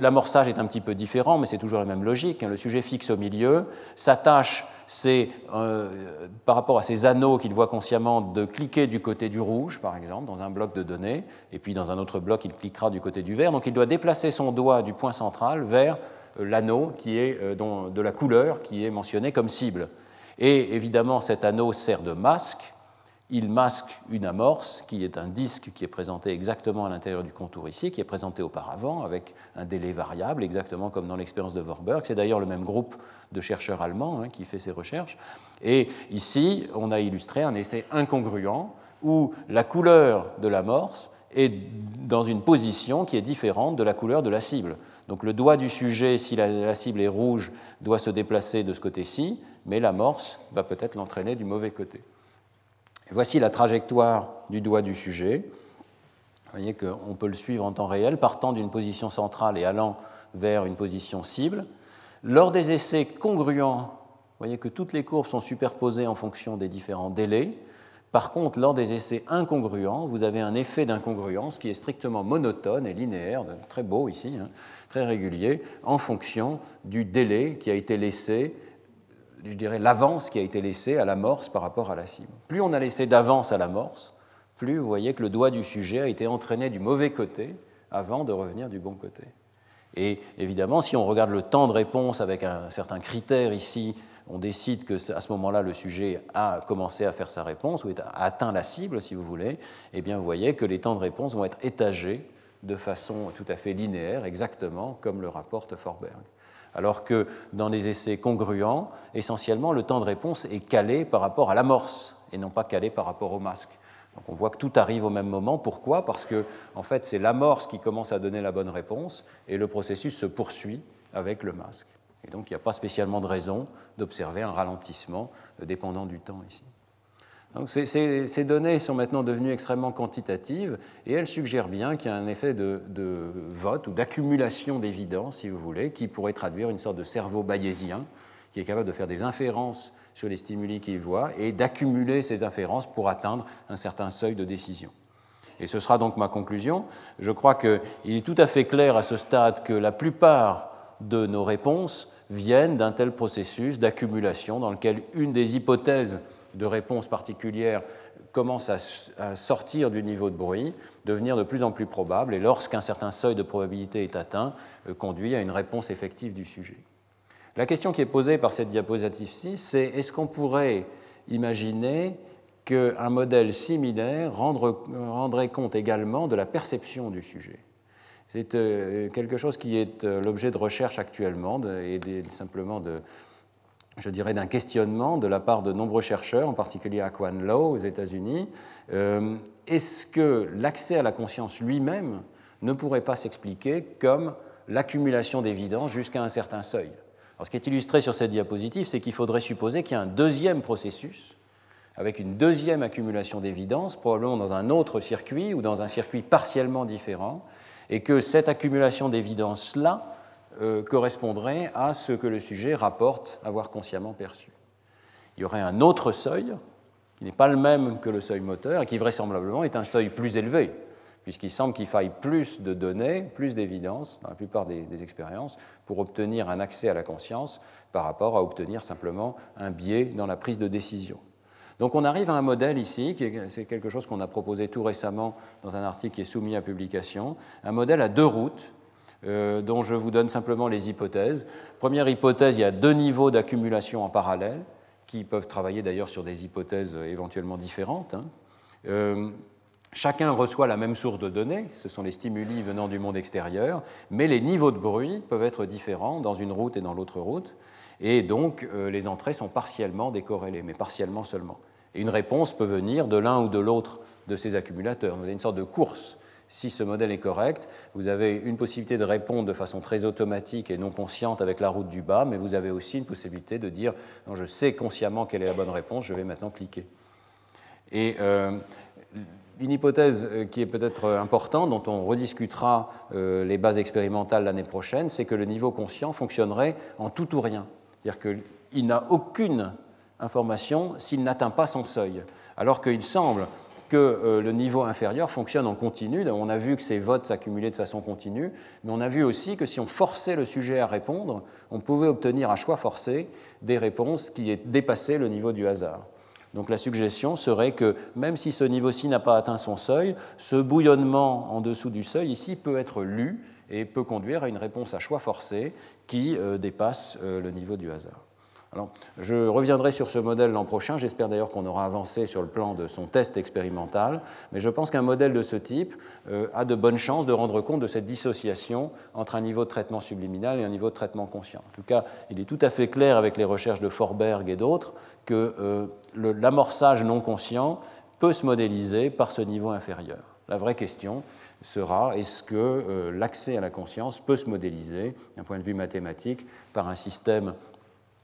l'amorçage est un petit peu différent, mais c'est toujours la même logique. Hein. Le sujet fixe au milieu, sa tâche, c'est, euh, par rapport à ces anneaux qu'il voit consciemment, de cliquer du côté du rouge, par exemple, dans un bloc de données, et puis dans un autre bloc, il cliquera du côté du vert. Donc il doit déplacer son doigt du point central vers euh, l'anneau qui est euh, de la couleur qui est mentionné comme cible. Et évidemment, cet anneau sert de masque il masque une amorce qui est un disque qui est présenté exactement à l'intérieur du contour ici, qui est présenté auparavant avec un délai variable, exactement comme dans l'expérience de Warburg. C'est d'ailleurs le même groupe de chercheurs allemands hein, qui fait ces recherches. Et ici, on a illustré un essai incongruent où la couleur de l'amorce est dans une position qui est différente de la couleur de la cible. Donc le doigt du sujet, si la, la cible est rouge, doit se déplacer de ce côté-ci, mais l'amorce va peut-être l'entraîner du mauvais côté. Voici la trajectoire du doigt du sujet. Vous voyez qu'on peut le suivre en temps réel, partant d'une position centrale et allant vers une position cible. Lors des essais congruents, vous voyez que toutes les courbes sont superposées en fonction des différents délais. Par contre, lors des essais incongruents, vous avez un effet d'incongruence qui est strictement monotone et linéaire, très beau ici, hein, très régulier, en fonction du délai qui a été laissé je dirais, l'avance qui a été laissée à l'amorce par rapport à la cible. Plus on a laissé d'avance à l'amorce, plus vous voyez que le doigt du sujet a été entraîné du mauvais côté avant de revenir du bon côté. Et évidemment, si on regarde le temps de réponse avec un certain critère ici, on décide que à ce moment-là, le sujet a commencé à faire sa réponse ou a atteint la cible, si vous voulez, eh bien, vous voyez que les temps de réponse vont être étagés de façon tout à fait linéaire, exactement comme le rapporte Forberg alors que dans les essais congruents, essentiellement, le temps de réponse est calé par rapport à l'amorce et non pas calé par rapport au masque. Donc on voit que tout arrive au même moment. Pourquoi? Parce que en fait, c'est l'amorce qui commence à donner la bonne réponse et le processus se poursuit avec le masque. Et donc il n'y a pas spécialement de raison d'observer un ralentissement dépendant du temps ici ces, données sont maintenant devenues extrêmement quantitatives et elles suggèrent bien qu'il y a un effet de, vote ou d'accumulation d'évidence, si vous voulez, qui pourrait traduire une sorte de cerveau bayésien qui est capable de faire des inférences sur les stimuli qu'il voit et d'accumuler ces inférences pour atteindre un certain seuil de décision. Et ce sera donc ma conclusion. Je crois qu'il est tout à fait clair à ce stade que la plupart de nos réponses viennent d'un tel processus d'accumulation dans lequel une des hypothèses de réponse particulière commence à, sortir du niveau de bruit, devenir de plus en plus probable, et lorsqu'un certain seuil de probabilité est atteint, euh, conduit à une réponse effective du sujet. La question qui est posée par cette diapositive-ci, c'est est-ce qu'on pourrait imaginer qu'un modèle similaire rendrait compte également de la perception du sujet? C'est quelque chose qui est l'objet de recherche actuellement et simplement de, je dirais, d'un questionnement de la part de nombreux chercheurs, en particulier Aquan Low aux États-Unis. Est-ce que l'accès à la conscience lui-même ne pourrait pas s'expliquer comme l'accumulation d'évidence jusqu'à un certain seuil? Ce qui est illustré sur cette diapositive, c'est qu'il faudrait supposer qu'il y a un deuxième processus avec une deuxième accumulation d'évidence, probablement dans un autre circuit ou dans un circuit partiellement différent, et que cette accumulation d'évidence-là euh, correspondrait à ce que le sujet rapporte avoir consciemment perçu. Il y aurait un autre seuil, qui n'est pas le même que le seuil moteur, et qui vraisemblablement est un seuil plus élevé, puisqu'il semble qu'il faille plus de données, plus d'évidence, dans la plupart des, expériences, pour obtenir un accès à la conscience par rapport à obtenir simplement un biais dans la prise de décision. Donc on arrive à un modèle ici, c'est quelque chose qu'on a proposé tout récemment dans un article qui est soumis à publication, un modèle à deux routes, dont je vous donne simplement les hypothèses. Première hypothèse, il y a deux niveaux d'accumulation en parallèle, qui peuvent travailler d'ailleurs sur des hypothèses éventuellement différentes. Hein. Euh, Chacun reçoit la même source de données, ce sont les stimuli venant du monde extérieur, mais les niveaux de bruit peuvent être différents dans une route et dans l'autre route, et donc euh, les entrées sont partiellement décorrélées, mais partiellement seulement. Et une réponse peut venir de l'un ou de l'autre de ces accumulateurs. Vous avez une sorte de course. Si ce modèle est correct, vous avez une possibilité de répondre de façon très automatique et non consciente avec la route du bas, mais vous avez aussi une possibilité de dire non, je sais consciemment quelle est la bonne réponse, je vais maintenant cliquer. Et euh, une hypothèse euh, qui est peut-être euh, importante, dont on rediscutera les bases expérimentales l'année prochaine, c'est que le niveau conscient fonctionnerait en tout ou rien. C'est-à-dire qu'il n'a aucune information s'il n'atteint pas son seuil. Alors qu'il semble que le niveau inférieur fonctionne en continu. On a vu que ces votes s'accumulaient de façon continue, mais on a vu aussi que si on forçait le sujet à répondre, on pouvait obtenir à choix forcé des réponses qui dépassaient le niveau du hasard. Donc la suggestion serait que même si ce niveau-ci n'a pas atteint son seuil, ce bouillonnement en dessous du seuil ici peut être lu et peut conduire à une réponse à choix forcé qui euh, dépasse euh, le niveau du hasard je reviendrai sur ce modèle l'an prochain. J'espère d'ailleurs qu'on aura avancé sur le plan de son test expérimental. Mais je pense qu'un modèle de ce type euh, a de bonnes chances de rendre compte de cette dissociation entre un niveau de traitement subliminal et un niveau de traitement conscient. En tout cas, il est tout à fait clair avec les recherches de Forberg et d'autres que euh, l'amorçage non conscient peut se modéliser par ce niveau inférieur. La vraie question sera est-ce que euh, l'accès à la conscience peut se modéliser d'un point de vue mathématique par un système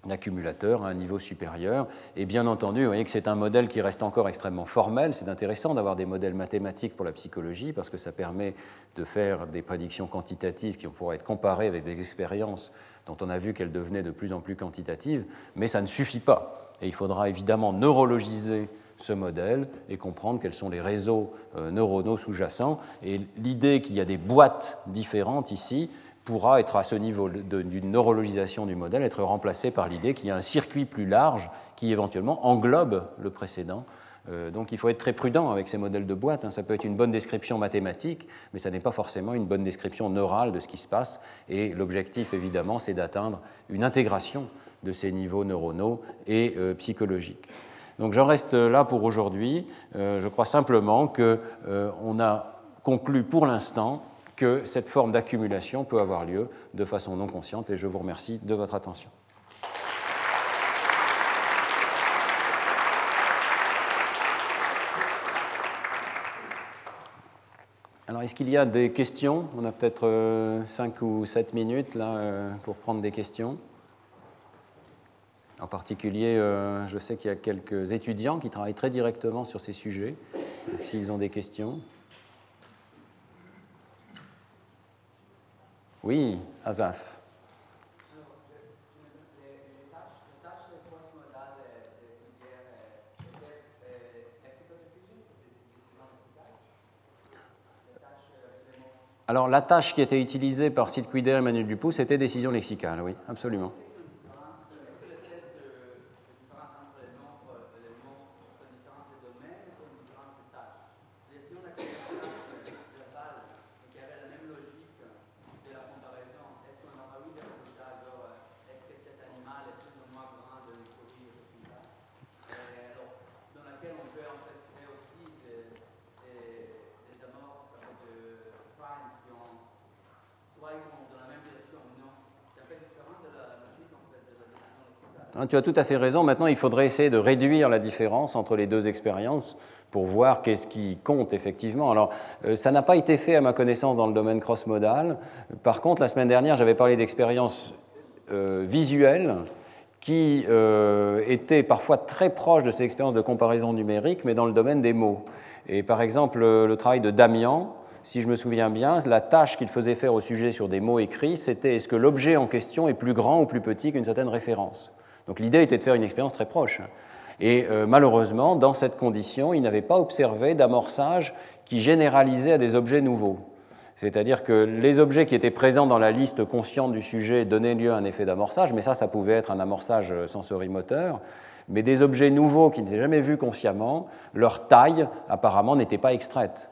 d'accumulateurs à un niveau supérieur. Et bien entendu, vous voyez que c'est un modèle qui reste encore extrêmement formel. C'est intéressant d'avoir des modèles mathématiques pour la psychologie parce que ça permet de faire des prédictions quantitatives qui pourraient être comparées avec des expériences dont on a vu qu'elles devenaient de plus en plus quantitatives, mais ça ne suffit pas. Et il faudra évidemment neurologiser ce modèle et comprendre quels sont les réseaux euh, neuronaux sous-jacents. Et l'idée qu'il y a des boîtes différentes ici pourra être à ce niveau d'une neurologisation du modèle, être remplacé par l'idée qu'il y a un circuit plus large qui éventuellement englobe le précédent. Euh, donc il faut être très prudent avec ces modèles de boîte. Hein. Ça peut être une bonne description mathématique, mais ça n'est pas forcément une bonne description neurale de ce qui se passe. Et l'objectif, évidemment, c'est d'atteindre une intégration de ces niveaux neuronaux et euh, psychologiques. Donc j'en reste là pour aujourd'hui. Euh, je crois simplement qu'on a conclu pour l'instant que cette forme d'accumulation peut avoir lieu de façon non consciente et je vous remercie de votre attention. Alors, est-ce qu'il y a des questions? On a peut-être 5 euh, ou 7 minutes là, euh, pour prendre des questions. En particulier, euh, je sais qu'il y a quelques étudiants qui travaillent très directement sur ces sujets. S'ils ont des questions. Oui, Azaf. Alors la tâche qui était utilisée par Sid Quider et Emmanuel Dupuis, c'était décision lexicale, oui, absolument. Tu as tout à fait raison. Maintenant, il faudrait essayer de réduire la différence entre les deux expériences pour voir qu'est-ce qui compte effectivement. Alors, euh, ça n'a pas été fait à ma connaissance dans le domaine cross-modal. Par contre, la semaine dernière, j'avais parlé d'expériences euh, visuelles qui euh, étaient parfois très proches de ces expériences de comparaison numérique, mais dans le domaine des mots. Et par exemple, le travail de Damian, si je me souviens bien, la tâche qu'il faisait faire au sujet sur des mots écrits, c'était est-ce que l'objet en question est plus grand ou plus petit qu'une certaine référence? Donc l'idée était de faire une expérience très proche. Et euh, malheureusement, dans cette condition, il n'avait pas observé d'amorçage qui généralisait à des objets nouveaux. C'est-à-dire que les objets qui étaient présents dans la liste consciente du sujet donnaient lieu à un effet d'amorçage, mais ça, ça pouvait être un amorçage sensorimoteur. Mais des objets nouveaux qui n'étaient jamais vus consciemment, leur taille apparemment n'était pas extraite.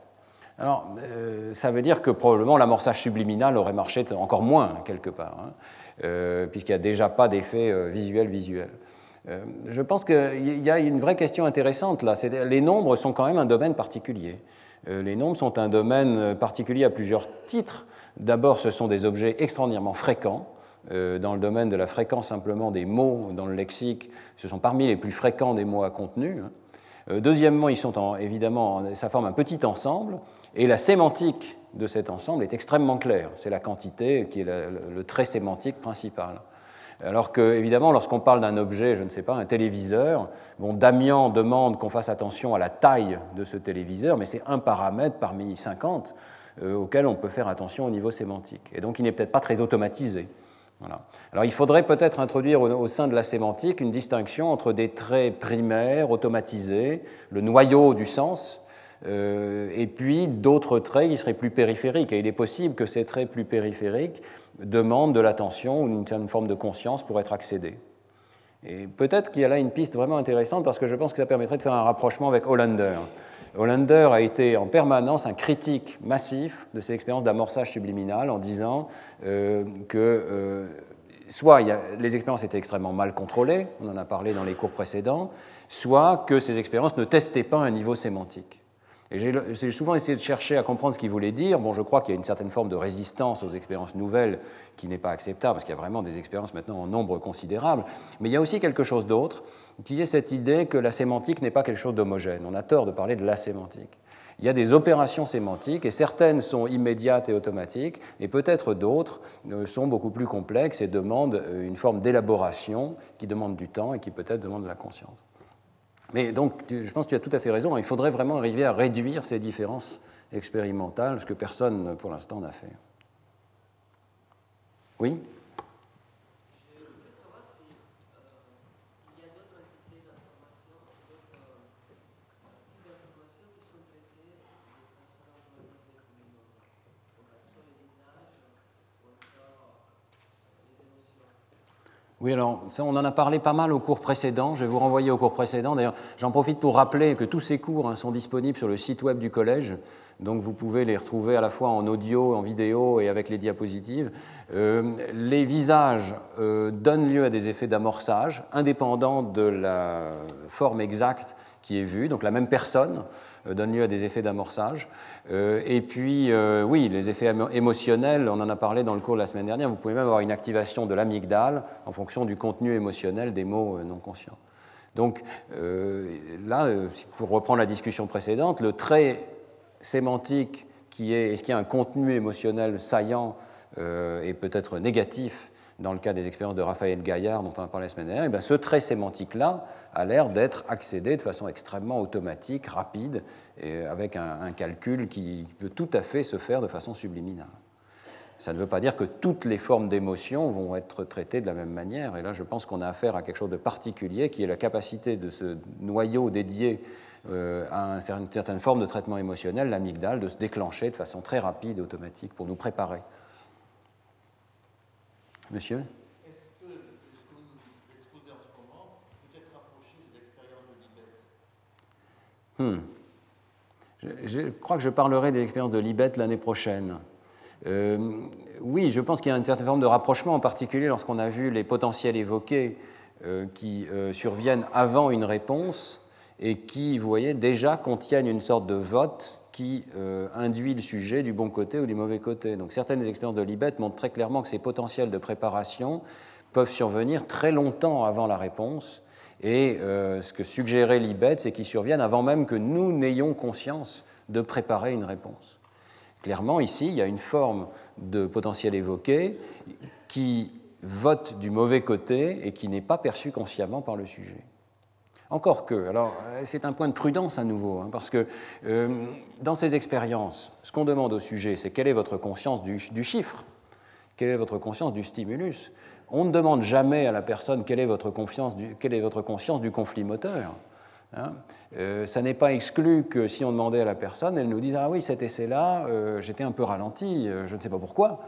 Alors, euh, ça veut dire que probablement l'amorçage subliminal aurait marché encore moins, quelque part, hein, puisqu'il n'y a déjà pas d'effet euh, visuel visuel. je pense qu'il y a une vraie question intéressante là. Les nombres sont quand même un domaine particulier. les nombres sont un domaine particulier à plusieurs titres. D'abord, ce sont des objets extraordinairement fréquents. dans le domaine de la fréquence simplement des mots dans le lexique, ce sont parmi les plus fréquents des mots à contenu. Hein. Deuxièmement, ils sont évidemment, ça forme un petit ensemble. Et la sémantique de cet ensemble est extrêmement claire. C'est la quantité qui est le, trait sémantique principal. Alors que, évidemment, lorsqu'on parle d'un objet, je ne sais pas, un téléviseur, bon, Damian demande qu'on fasse attention à la taille de ce téléviseur, mais c'est un paramètre parmi 50 euh, auquel on peut faire attention au niveau sémantique. Et donc, il n'est peut-être pas très automatisé. Alors, il faudrait peut-être introduire au, sein de la sémantique une distinction entre des traits primaires, automatisés, le noyau du sens, et puis d'autres traits qui seraient plus périphériques. Et il est possible que ces traits plus périphériques demandent de l'attention ou une certaine forme de conscience pour être accédés. Et peut-être qu'il y a là une piste vraiment intéressante parce que je pense que ça permettrait de faire un rapprochement avec Hollander. Hollander a été en permanence un critique massif de ces expériences d'amorçage subliminal en disant euh, que euh, soit les expériences étaient extrêmement mal contrôlées, on en a parlé dans les cours précédents, soit que ces expériences ne testaient pas un niveau sémantique. Et j'ai souvent essayé de chercher à comprendre ce qu'il voulait dire. Bon, je crois qu'il y a une certaine forme de résistance aux expériences nouvelles qui n'est pas acceptable, parce qu'il y a vraiment des expériences maintenant en nombre considérable. Mais il y a aussi quelque chose d'autre, qui est cette idée que la sémantique n'est pas quelque chose d'homogène. On a tort de parler de la sémantique. Il y a des opérations sémantiques, et certaines sont immédiates et automatiques, et peut-être d'autres euh, sont beaucoup plus complexes et demandent euh, une forme d'élaboration qui demande du temps et qui peut-être demande de la conscience. Mais donc, je pense que tu as tout à fait raison. Il faudrait vraiment arriver à réduire ces différences expérimentales, ce que personne pour l'instant n'a fait. Oui? Oui, alors on en a parlé pas mal au cours précédent. Je vais vous renvoyer au cours précédent. D'ailleurs, j'en profite pour rappeler que tous ces cours hein, sont disponibles sur le site web du collège. Donc vous pouvez les retrouver à la fois en audio, en vidéo et avec les diapositives. Euh, les visages euh, donnent lieu à des effets d'amorçage indépendants de la forme exacte qui est vue, donc la même personne donne lieu à des effets d'amorçage. Euh, et puis, euh, oui, les effets émotionnels, on en a parlé dans le cours de la semaine dernière, vous pouvez même avoir une activation de l'amygdale en fonction du contenu émotionnel des mots non conscients. Donc là, pour reprendre la discussion précédente, le trait sémantique qui est est-ce qu'il y a un contenu émotionnel saillant et peut-être négatif dans le cas des expériences de Raphaël Gaillard dont on a parlé la semaine dernière, eh ce trait sémantique-là a l'air d'être accédé de façon extrêmement automatique, rapide, et avec un, calcul qui peut tout à fait se faire de façon subliminale. Ça ne veut pas dire que toutes les formes d'émotion vont être traitées de la même manière. Et là, je pense qu'on a affaire à quelque chose de particulier, qui est la capacité de ce noyau dédié euh, à une certaine forme de traitement émotionnel, l'amygdale, de se déclencher de façon très rapide automatique pour nous préparer. Monsieur Est-ce que ce que vous exposez en ce moment peut être rapproché des expériences de Libet hmm. je, crois que je parlerai des expériences de Libet l'année prochaine. Euh, oui, je pense qu'il y a une certaine forme de rapprochement, en particulier lorsqu'on a vu les potentiels évoqués euh, qui euh, surviennent avant une réponse et qui, vous voyez, déjà contiennent une sorte de vote qui euh, induit le sujet du bon côté ou du mauvais côté. Donc certaines expériences de Libet montrent très clairement que ces potentiels de préparation peuvent survenir très longtemps avant la réponse. Et euh, ce que suggérait Libet, c'est qu'ils surviennent avant même que nous n'ayons conscience de préparer une réponse. Clairement, ici, il y a une forme de potentiel évoqué qui vote du mauvais côté et qui n'est pas perçue consciemment par le sujet. Encore que, alors c'est un point de prudence à nouveau, hein, parce que euh, dans ces expériences, ce qu'on demande au sujet, c'est quelle est votre conscience du, chiffre, quelle est votre conscience du stimulus? On ne demande jamais à la personne quelle est votre, quelle est votre conscience du conflit moteur. Hein. Euh, ça n'est pas exclu que si on demandait à la personne, elle nous dise Ah oui, cet essai-là, euh, j'étais un peu ralenti, je ne sais pas pourquoi,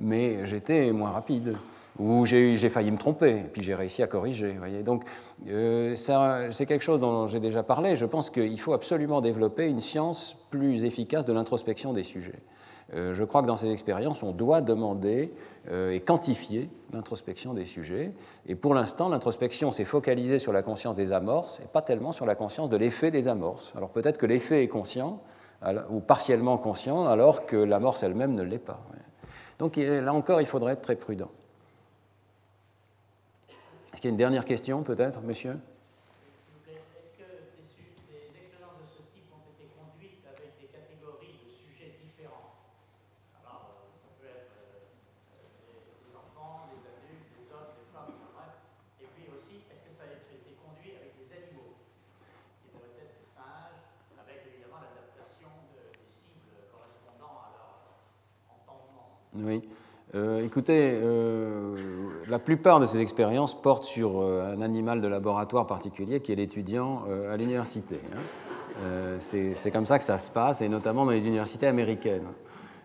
mais j'étais moins rapide où j'ai failli me tromper, et puis j'ai réussi à corriger. Donc, euh, c'est quelque chose dont j'ai déjà parlé. Je pense qu'il faut absolument développer une science plus efficace de l'introspection des sujets. Euh, je crois que dans ces expériences, on doit demander euh, et quantifier l'introspection des sujets. Et pour l'instant, l'introspection s'est focalisée sur la conscience des amorces et pas tellement sur la conscience de l'effet des amorces. Alors peut-être que l'effet est conscient ou partiellement conscient, alors que l'amorce elle-même ne l'est pas. Donc là encore, il faudrait être très prudent. Est-ce qu'il y a une dernière question, peut-être, monsieur Est-ce que des, expériences de ce type ont été conduites avec des catégories de sujets différents Alors, euh, ça peut être euh, des, enfants, des adultes, des hommes, des femmes, bref. Et puis aussi, est-ce que ça a été conduit avec des animaux qui pourraient être des singes, avec évidemment l'adaptation des cibles correspondant à leur entendement Oui. Euh, écoutez, euh, la plupart de ces expériences portent sur euh, un animal de laboratoire particulier qui est l'étudiant à l'université. Hein. C'est comme ça que ça se passe, et notamment dans les universités américaines,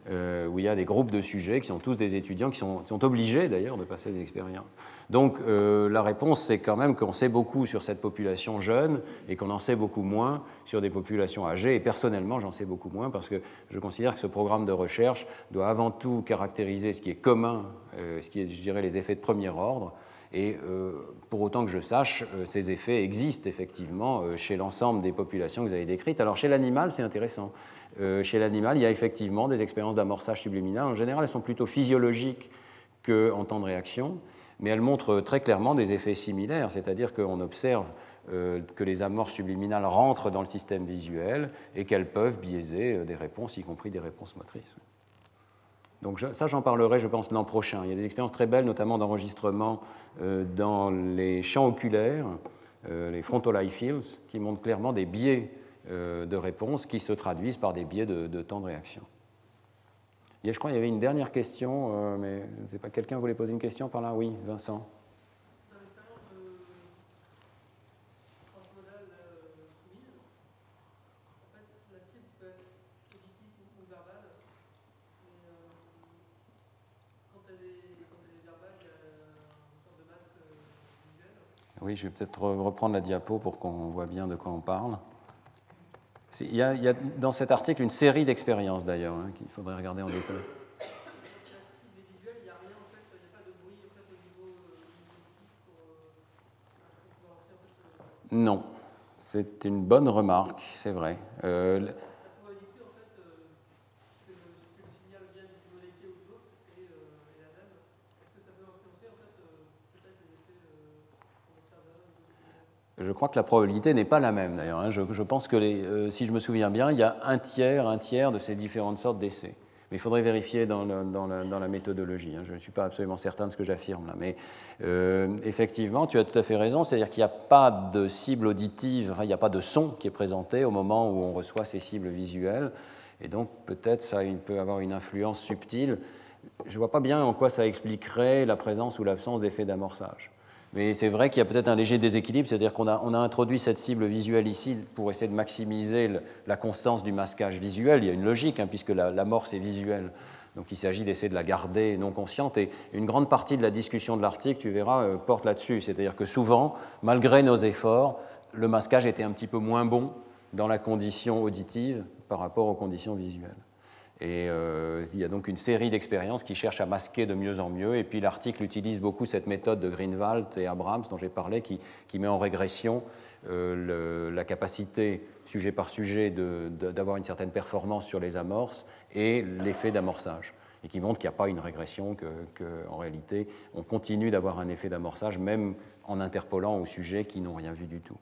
où il y a des groupes de sujets qui sont tous des étudiants, qui sont, obligés d'ailleurs de passer des expériences. Donc euh, la réponse, c'est quand même qu'on sait beaucoup sur cette population jeune et qu'on en sait beaucoup moins sur des populations âgées. Et personnellement, j'en sais beaucoup moins parce que je considère que ce programme de recherche doit avant tout caractériser ce qui est commun, euh, ce qui est, je dirais, les effets de premier ordre. Et euh, pour autant que je sache, ces effets existent effectivement chez l'ensemble des populations que vous avez décrites. Alors chez l'animal, c'est intéressant. Chez l'animal, il y a effectivement des expériences d'amorçage subliminal. En général, elles sont plutôt physiologiques qu'en temps de réaction mais elle montre très clairement des effets similaires, c'est-à-dire qu'on observe euh, que les amorces subliminales rentrent dans le système visuel et qu'elles peuvent biaiser euh, des réponses, y compris des réponses motrices. Donc ça, j'en parlerai, je pense, l'an prochain. Il y a des expériences très belles, notamment d'enregistrement euh, dans les champs oculaires, les frontal eye fields, qui montrent clairement des biais de réponse qui se traduisent par des biais de temps de réaction je crois qu'il y avait une dernière question, euh, mais je ne sais pas, quelqu'un voulait poser une question par là? Oui, Vincent. Oui, je vais peut-être reprendre la diapo pour qu'on voit bien de quoi on parle. Il y, a, dans cet article une série d'expériences d'ailleurs hein, qu'il faudrait regarder en détail. Non, c'est une bonne remarque, c'est vrai. Euh, Je crois que la probabilité n'est pas la même d'ailleurs. Hein. Je, pense que, euh, si je me souviens bien, il y a un tiers, un tiers de ces différentes sortes d'essais. Mais il faudrait vérifier dans, la, méthodologie. Hein. Je ne suis pas absolument certain de ce que j'affirme là. Mais euh, effectivement, tu as tout à fait raison. C'est-à-dire qu'il n'y a pas de cible auditive, il n'y a pas de son qui est présenté au moment où on reçoit ces cibles visuelles. Et donc peut-être ça peut avoir une influence subtile. Je ne vois pas bien en quoi ça expliquerait la présence ou l'absence d'effet d'amorçage. Mais c'est vrai qu'il y a peut-être un léger déséquilibre, c'est-à-dire qu'on a, on a, introduit cette cible visuelle ici pour essayer de maximiser la constance du masquage visuel. Il y a une logique, hein, puisque l'amorce est visuelle. Donc il s'agit d'essayer de la garder non consciente. Et une grande partie de la discussion de l'article, tu verras, euh, porte là-dessus. C'est-à-dire que souvent, malgré nos efforts, le masquage était un petit peu moins bon dans la condition auditive par rapport aux conditions visuelles. Et euh, il y a donc une série d'expériences qui cherchent à masquer de mieux en mieux. Et puis l'article utilise beaucoup cette méthode de Greenwald et Abrams dont j'ai parlé, qui, met en régression euh, la capacité, sujet par sujet, d'avoir une certaine performance sur les amorces et l'effet d'amorçage. et qui montrent qu'il n'y a pas une régression, qu'en réalité, on continue d'avoir un effet d'amorçage, même en interpolant aux sujets qui n'ont rien vu du tout.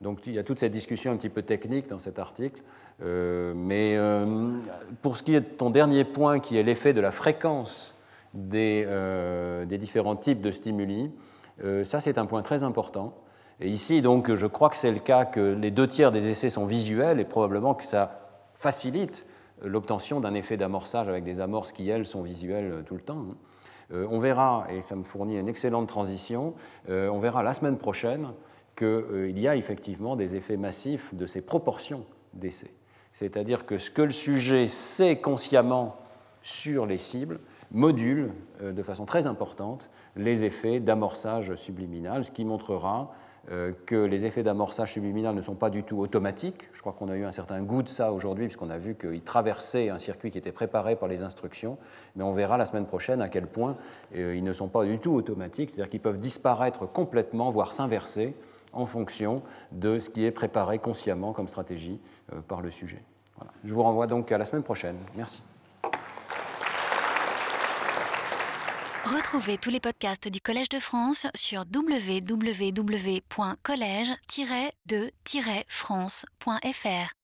Donc il y a toute cette discussion un petit peu technique dans cet article. Euh, mais euh, pour ce qui est de ton dernier point, qui est l'effet de la fréquence des, euh, des, différents types de stimuli, ça c'est un point très important. Et ici, donc, je crois que c'est le cas que les deux tiers des essais sont visuels et probablement que ça facilite l'obtention d'un effet d'amorçage avec des amorces qui, elles, sont visuelles tout le temps. Hein. on verra, et ça me fournit une excellente transition, on verra la semaine prochaine qu'il y a effectivement des effets massifs de ces proportions d'essais. C'est-à-dire que ce que le sujet sait consciemment sur les cibles module euh, de façon très importante les effets d'amorçage subliminal, ce qui montrera euh, que les effets d'amorçage subliminal ne sont pas du tout automatiques. Je crois qu'on a eu un certain goût de ça aujourd'hui, puisqu'on a vu qu'ils traversaient un circuit qui était préparé par les instructions. Mais on verra la semaine prochaine à quel point euh, ils ne sont pas du tout automatiques, c'est-à-dire qu'ils peuvent disparaître complètement, voire s'inverser en fonction de ce qui est préparé consciemment comme stratégie par le sujet. Je vous renvoie donc à la semaine prochaine. Merci. Retrouvez tous les podcasts du Collège de France sur www.collège-de-france.fr.